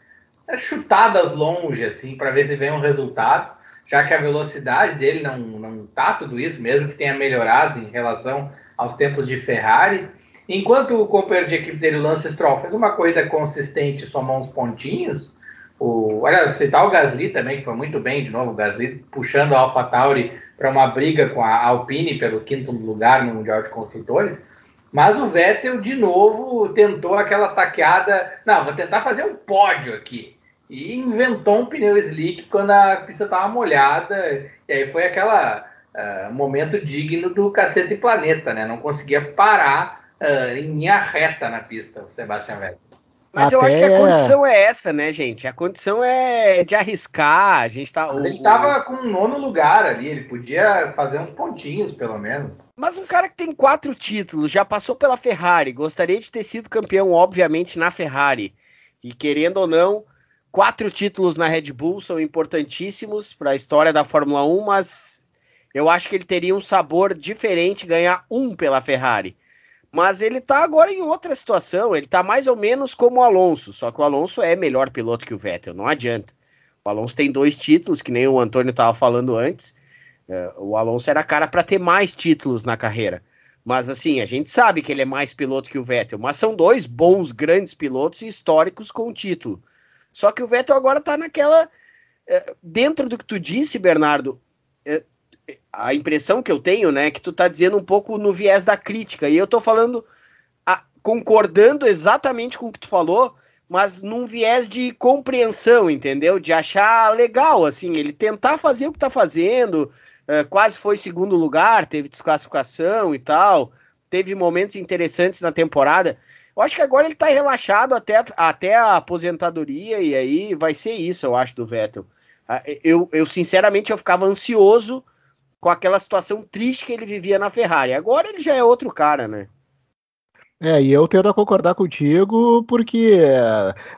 chutadas longe, assim, para ver se vem um resultado já que a velocidade dele não, não tá tudo isso, mesmo que tenha melhorado em relação aos tempos de Ferrari. Enquanto o companheiro de equipe dele, Lance Stroll, fez uma corrida consistente, somou uns pontinhos. O, olha, citar o Gasly também, que foi muito bem de novo, o Gasly puxando a AlphaTauri para uma briga com a Alpine pelo quinto lugar no Mundial de Construtores. Mas o Vettel, de novo, tentou aquela taqueada. Não, vou tentar fazer um pódio aqui e inventou um pneu slick quando a pista estava molhada. E aí foi aquela uh, momento digno do cacete planeta, né? Não conseguia parar uh, em linha reta na pista, o Sebastian Vettel. Mas Até... eu acho que a condição é essa, né, gente? A condição é de arriscar. A gente tá. Mas ele estava com um nono lugar ali, ele podia fazer uns pontinhos, pelo menos. Mas um cara que tem quatro títulos, já passou pela Ferrari, gostaria de ter sido campeão, obviamente, na Ferrari. E querendo ou não, Quatro títulos na Red Bull são importantíssimos para a história da Fórmula 1, mas eu acho que ele teria um sabor diferente ganhar um pela Ferrari. Mas ele está agora em outra situação, ele está mais ou menos como o Alonso, só que o Alonso é melhor piloto que o Vettel, não adianta. O Alonso tem dois títulos, que nem o Antônio estava falando antes. É, o Alonso era cara para ter mais títulos na carreira. Mas assim, a gente sabe que ele é mais piloto que o Vettel, mas são dois bons, grandes pilotos históricos com título. Só que o Vettel agora tá naquela. É, dentro do que tu disse, Bernardo, é, a impressão que eu tenho, né, é que tu tá dizendo um pouco no viés da crítica. E eu tô falando, a, concordando exatamente com o que tu falou, mas num viés de compreensão, entendeu? De achar legal, assim, ele tentar fazer o que tá fazendo. É, quase foi segundo lugar, teve desclassificação e tal. Teve momentos interessantes na temporada. Eu acho que agora ele tá relaxado até, até a aposentadoria, e aí vai ser isso, eu acho, do Vettel. Ah, eu, eu, sinceramente, eu ficava ansioso com aquela situação triste que ele vivia na Ferrari. Agora ele já é outro cara, né? É, e eu tendo a concordar contigo, porque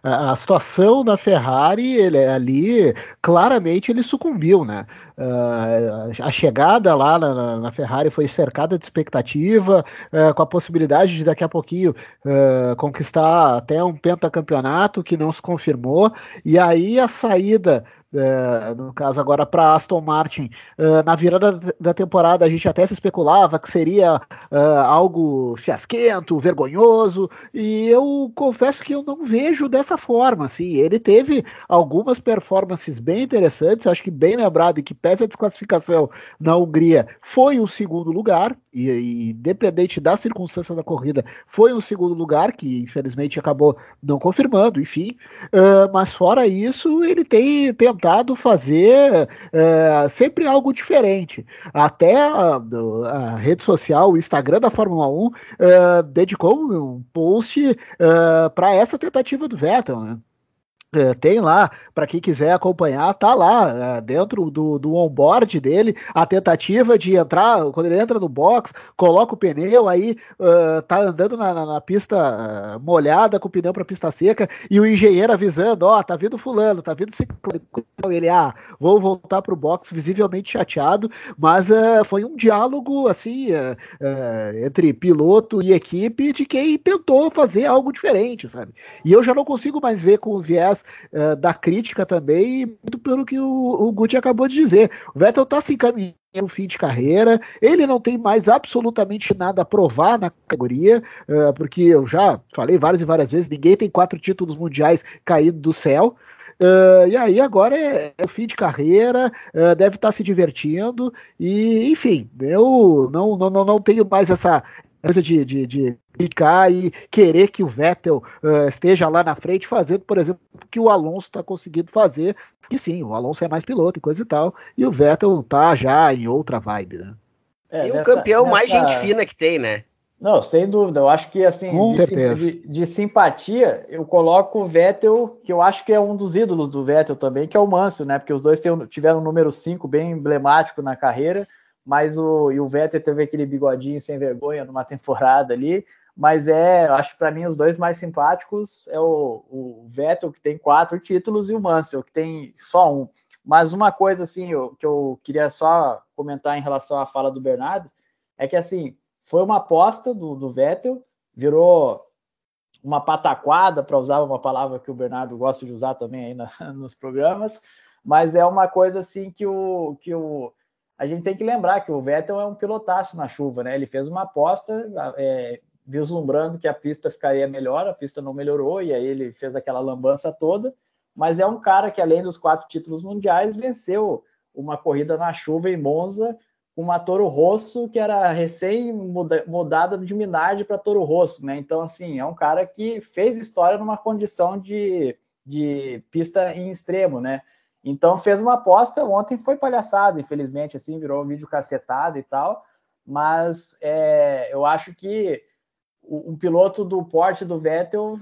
a, a situação da Ferrari, ele, ali, claramente ele sucumbiu, né? Uh, a chegada lá na, na, Ferrari foi cercada de expectativa, uh, com a possibilidade de daqui a pouquinho uh, conquistar até um pentacampeonato que não se confirmou, e aí a saída é, no caso agora para Aston Martin, uh, na virada da temporada a gente até se especulava que seria uh, algo fiasquento, vergonhoso, e eu confesso que eu não vejo dessa forma. Assim, ele teve algumas performances bem interessantes, acho que bem lembrado e que pese a desclassificação na Hungria foi o segundo lugar, e, e independente da circunstância da corrida, foi um segundo lugar que infelizmente acabou não confirmando, enfim. Uh, mas fora isso, ele tem tentado fazer uh, sempre algo diferente. Até a, a, rede social, o Instagram da Fórmula 1, uh, dedicou um post para essa tentativa do Vettel, né? É, tem lá, para quem quiser acompanhar, tá lá é, dentro do, do onboard dele, a tentativa de entrar, quando ele entra no box, coloca o pneu, aí uh, tá andando na, na, na pista molhada com o pneu para pista seca, e o engenheiro avisando, ó, oh, tá vindo fulano, tá vindo ciclone. Ele, ah, vou voltar pro box visivelmente chateado, mas foi um diálogo, assim, entre piloto e equipe de quem tentou fazer algo diferente, sabe? E eu já não consigo mais ver com o viés uh, da crítica também, muito pelo que o, o Guti acabou de dizer. O Vettel está se encaminhando no fim de carreira, ele não tem mais absolutamente nada a provar na categoria, uh, porque eu já falei várias e várias vezes, ninguém tem quatro títulos mundiais caídos do céu. Uh, e aí agora é, é, fim de carreira, uh, deve estar tá se divertindo, e enfim, eu não, não, não tenho mais essa coisa de, de, de clicar e querer que o Vettel uh, esteja lá na frente fazendo, por exemplo, o que o Alonso está conseguindo fazer, que sim, o Alonso é mais piloto e coisa e tal, e o Vettel tá já em outra vibe, né? É, e o campeão nessa... mais gente fina que tem, né? Não, sem dúvida. Eu acho que assim, de, de, de, simpatia, eu coloco o Vettel, que eu acho que é um dos ídolos do Vettel também, que é o Mansell, né? Porque os dois tem, tiveram o número 5 bem emblemático na carreira, mas o, e o Vettel teve aquele bigodinho sem vergonha numa temporada ali. Mas é, acho para mim os dois mais simpáticos é o, o Vettel, que tem quatro títulos, e o Mansell, que tem só um. Mas uma coisa assim, eu, que eu queria só comentar em relação à fala do Bernardo, é que assim, foi uma aposta do, do Vettel, virou uma pataquada, para usar uma palavra que o Bernardo gosta de usar também aí na, nos programas, mas é uma coisa assim que o, que o a gente tem que lembrar que o Vettel é um pilotaço na chuva, né? Ele fez uma aposta é, vislumbrando que a pista ficaria melhor, a pista não melhorou, e aí ele fez aquela lambança toda, mas é um cara que, além dos quatro títulos mundiais, venceu uma corrida na chuva em Monza uma Toro Rosso que era recém mudada de Minardi para Toro Rosso, né? Então, assim, é um cara que fez história numa condição de, de pista em extremo, né? Então, fez uma aposta. Ontem foi palhaçada, infelizmente, assim, virou um vídeo cacetado e tal. Mas é, eu acho que um piloto do porte do Vettel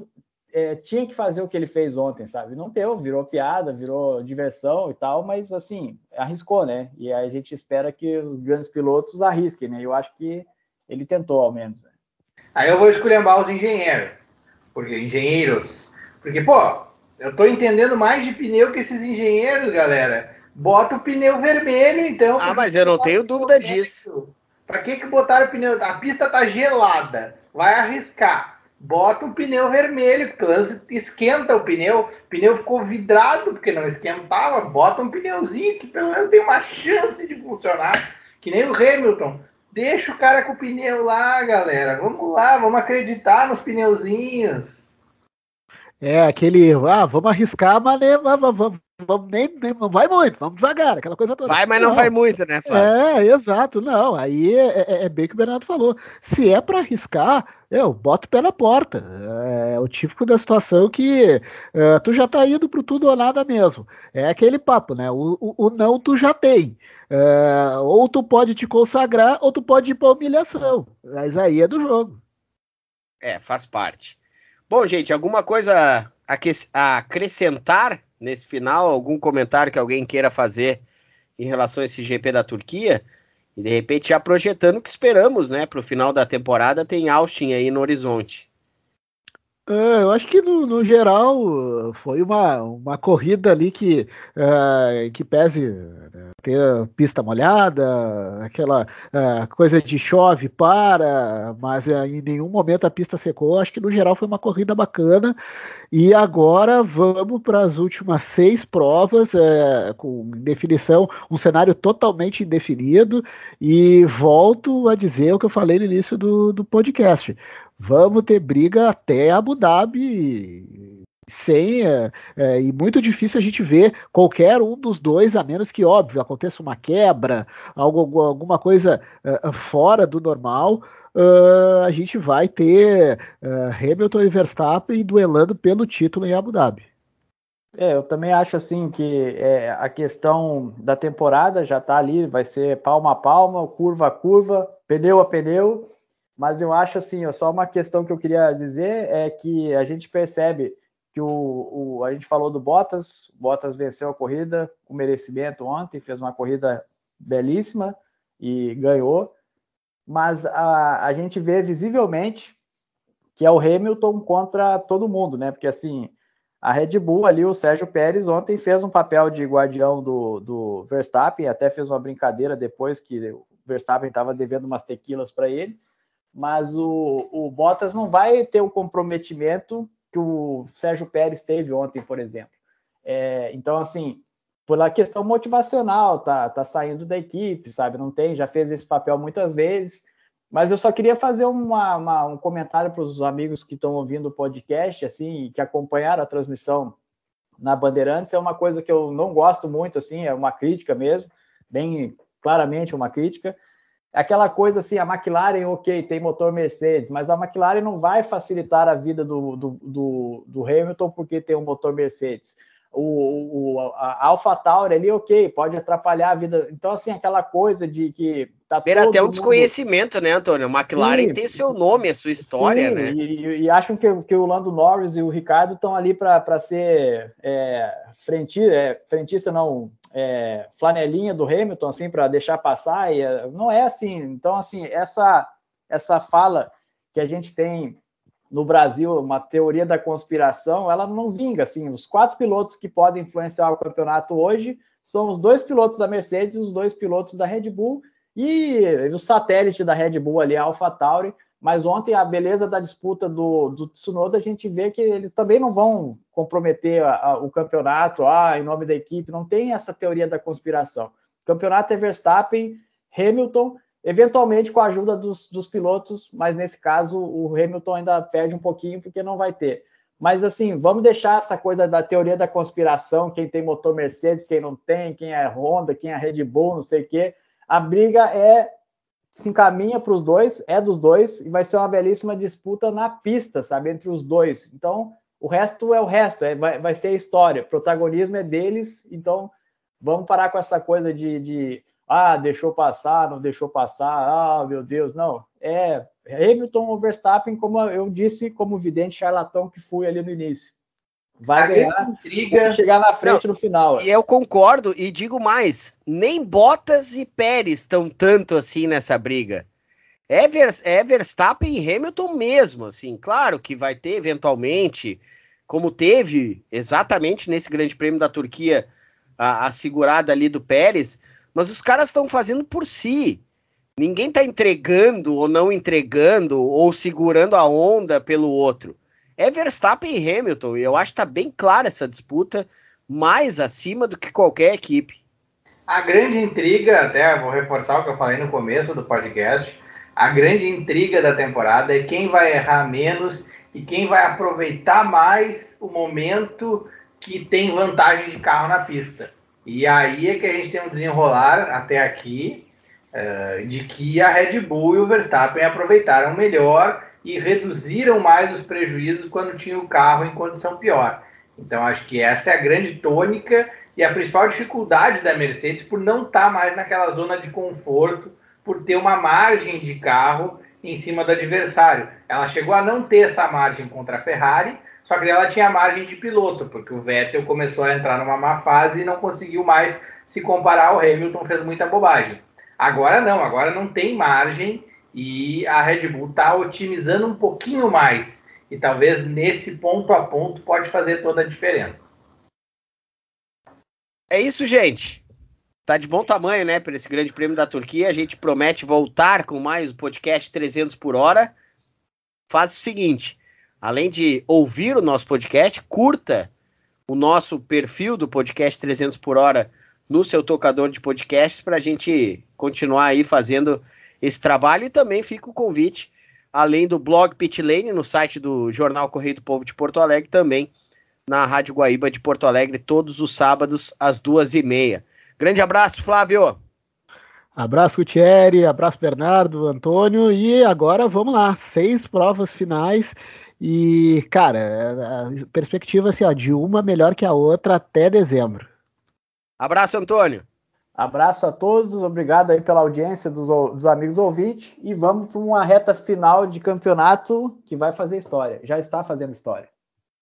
é, tinha que fazer o que ele fez ontem, sabe? Não deu, virou piada, virou diversão e tal, mas assim, arriscou, né? E a gente espera que os grandes pilotos arrisquem, né? Eu acho que ele tentou, ao menos. Né? Aí eu vou esculhambar os engenheiros, porque engenheiros, porque, pô, eu tô entendendo mais de pneu que esses engenheiros, galera. Bota o pneu vermelho, então. Ah, mas eu não tenho dúvida disso. Pra que que botaram o pneu? A pista tá gelada, vai arriscar bota o pneu vermelho, porque esquenta o pneu, o pneu ficou vidrado porque não esquentava, bota um pneuzinho que pelo menos tem uma chance de funcionar, que nem o Hamilton. Deixa o cara com o pneu lá, galera. Vamos lá, vamos acreditar nos pneuzinhos. É, aquele, ah, vamos arriscar, mas né, vamos, vamos, vamos nem, nem, não vai muito, vamos devagar, aquela coisa toda. Vai, mas não, não vai muito, né? É, exato, não. Aí é, é, é bem o que o Bernardo falou. Se é para arriscar, eu boto o pé na porta. É, o típico da situação que é, tu já tá indo pro tudo ou nada mesmo. É aquele papo, né? O, o, o não tu já tem. É, ou tu pode te consagrar, ou tu pode ir pra humilhação. Mas aí é do jogo. É, faz parte. Bom, gente, alguma coisa a acrescentar nesse final? Algum comentário que alguém queira fazer em relação a esse GP da Turquia? E de repente já projetando o que esperamos, né? Para o final da temporada tem Austin aí no horizonte. É, eu acho que no, no, geral foi uma, uma corrida ali que, uh, que pese né, ter pista molhada, aquela uh, coisa de chove para, mas uh, em nenhum momento a pista secou. Acho que no geral foi uma corrida bacana. E agora vamos para as últimas seis provas com definição, um cenário totalmente indefinido. E volto a dizer o que eu falei no início do, do podcast vamos ter briga até Abu Dhabi sem é, é, e muito difícil a gente ver qualquer um dos dois, a menos que óbvio aconteça uma quebra, algo, alguma coisa uh, fora do normal. Uh, a gente vai ter uh, Hamilton e Verstappen duelando pelo título em Abu Dhabi. É, eu também acho assim que é, a questão da temporada já está ali, vai ser palma a palma, curva a curva, pneu a pneu, mas eu acho assim, só uma questão que eu queria dizer é que a gente percebe que o, o, a gente falou do Bottas, Bottas venceu a corrida com merecimento ontem, fez uma corrida belíssima e ganhou, mas a, a gente vê visivelmente que é o Hamilton contra todo mundo, né? Porque assim, a Red Bull ali, o Sérgio Pérez ontem fez um papel de guardião do, do Verstappen, até fez uma brincadeira depois que o Verstappen estava devendo umas tequilas para ele, mas o, o Bottas não vai ter o comprometimento que o Sérgio Pérez teve ontem, por exemplo. É, então, assim, pela questão motivacional, tá, tá saindo da equipe, sabe? Não tem, já fez esse papel muitas vezes. Mas eu só queria fazer uma, uma, um comentário para os amigos que estão ouvindo o podcast, assim, que acompanharam a transmissão na Bandeirantes é uma coisa que eu não gosto muito, assim, é uma crítica mesmo, bem claramente uma crítica. Aquela coisa assim, a McLaren, ok, tem motor Mercedes, mas a McLaren não vai facilitar a vida do, do, do, do Hamilton porque tem um motor Mercedes o, o a Alpha Tauri ali, ok, pode atrapalhar a vida. Então, assim, aquela coisa de que tá Era até um mundo... desconhecimento, né, Antônio? A McLaren sim, tem seu nome, a sua história, sim, né? E, e, acham que, que o Lando Norris e o Ricardo estão ali para ser é, frentista, é, frentista, não, é, flanelinha do Hamilton, assim, para deixar passar. E, é, não é assim. Então, assim, essa, essa fala que a gente tem no Brasil, uma teoria da conspiração, ela não vinga. Assim, os quatro pilotos que podem influenciar o campeonato hoje são os dois pilotos da Mercedes e os dois pilotos da Red Bull e o satélite da Red Bull ali, a AlphaTauri. Mas ontem a beleza da disputa do, do Tsunoda, a gente vê que eles também não vão comprometer a, a, o campeonato ah, em nome da equipe, não tem essa teoria da conspiração. O campeonato é Verstappen, Hamilton eventualmente com a ajuda dos, dos, pilotos, mas nesse caso o Hamilton ainda perde um pouquinho porque não vai ter. Mas assim, vamos deixar essa coisa da teoria da conspiração, quem tem motor Mercedes, quem não tem, quem é Honda, quem é Red Bull, não sei o quê. A briga é se encaminha para os dois, é dos dois, e vai ser uma belíssima disputa na pista, sabe, entre os dois. Então, o resto é o resto, é, vai, vai ser a história. O protagonismo é deles, então vamos parar com essa coisa de, de ah, deixou passar, não deixou passar, ah, meu Deus, não. É Hamilton ou Verstappen, como eu disse, como vidente charlatão que fui ali no início. Vai a ganhar, intriga... chegar na frente não, no final. E eu concordo e digo mais, nem Bottas e Pérez estão tanto assim nessa briga. É, Ver, é Verstappen e Hamilton mesmo, assim, claro que vai ter eventualmente, como teve exatamente nesse Grande Prêmio da Turquia, a, a segurada ali do Pérez, mas os caras estão fazendo por si. Ninguém está entregando ou não entregando ou segurando a onda pelo outro. É Verstappen e Hamilton, e eu acho que está bem clara essa disputa, mais acima do que qualquer equipe. A grande intriga, até vou reforçar o que eu falei no começo do podcast, a grande intriga da temporada é quem vai errar menos e quem vai aproveitar mais o momento que tem vantagem de carro na pista. E aí é que a gente tem um desenrolar até aqui uh, de que a Red Bull e o Verstappen aproveitaram melhor e reduziram mais os prejuízos quando tinha o carro em condição pior. Então acho que essa é a grande tônica e a principal dificuldade da Mercedes por não estar tá mais naquela zona de conforto, por ter uma margem de carro em cima do adversário. Ela chegou a não ter essa margem contra a Ferrari, só que ela tinha margem de piloto, porque o Vettel começou a entrar numa má fase e não conseguiu mais se comparar ao Hamilton, fez muita bobagem. Agora não, agora não tem margem e a Red Bull está otimizando um pouquinho mais. E talvez nesse ponto a ponto pode fazer toda a diferença. É isso, gente. Tá de bom tamanho, né, para esse Grande Prêmio da Turquia. A gente promete voltar com mais o podcast 300 por hora. Faz o seguinte, além de ouvir o nosso podcast, curta o nosso perfil do podcast 300 por hora no seu tocador de podcasts para a gente continuar aí fazendo esse trabalho e também fica o convite, além do blog Pitlane, no site do Jornal Correio do Povo de Porto Alegre, também na Rádio Guaíba de Porto Alegre, todos os sábados às duas e meia. Grande abraço, Flávio! Abraço, Gutierre, abraço, Bernardo, Antônio, e agora vamos lá, seis provas finais e, cara, a perspectiva assim, ó, de uma melhor que a outra até dezembro. Abraço, Antônio. Abraço a todos, obrigado aí pela audiência dos, dos amigos ouvintes e vamos para uma reta final de campeonato que vai fazer história, já está fazendo história.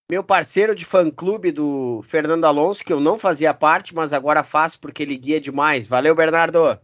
Meu parceiro de fã-clube do Fernando Alonso, que eu não fazia parte, mas agora faço porque ele guia demais. Valeu, Bernardo!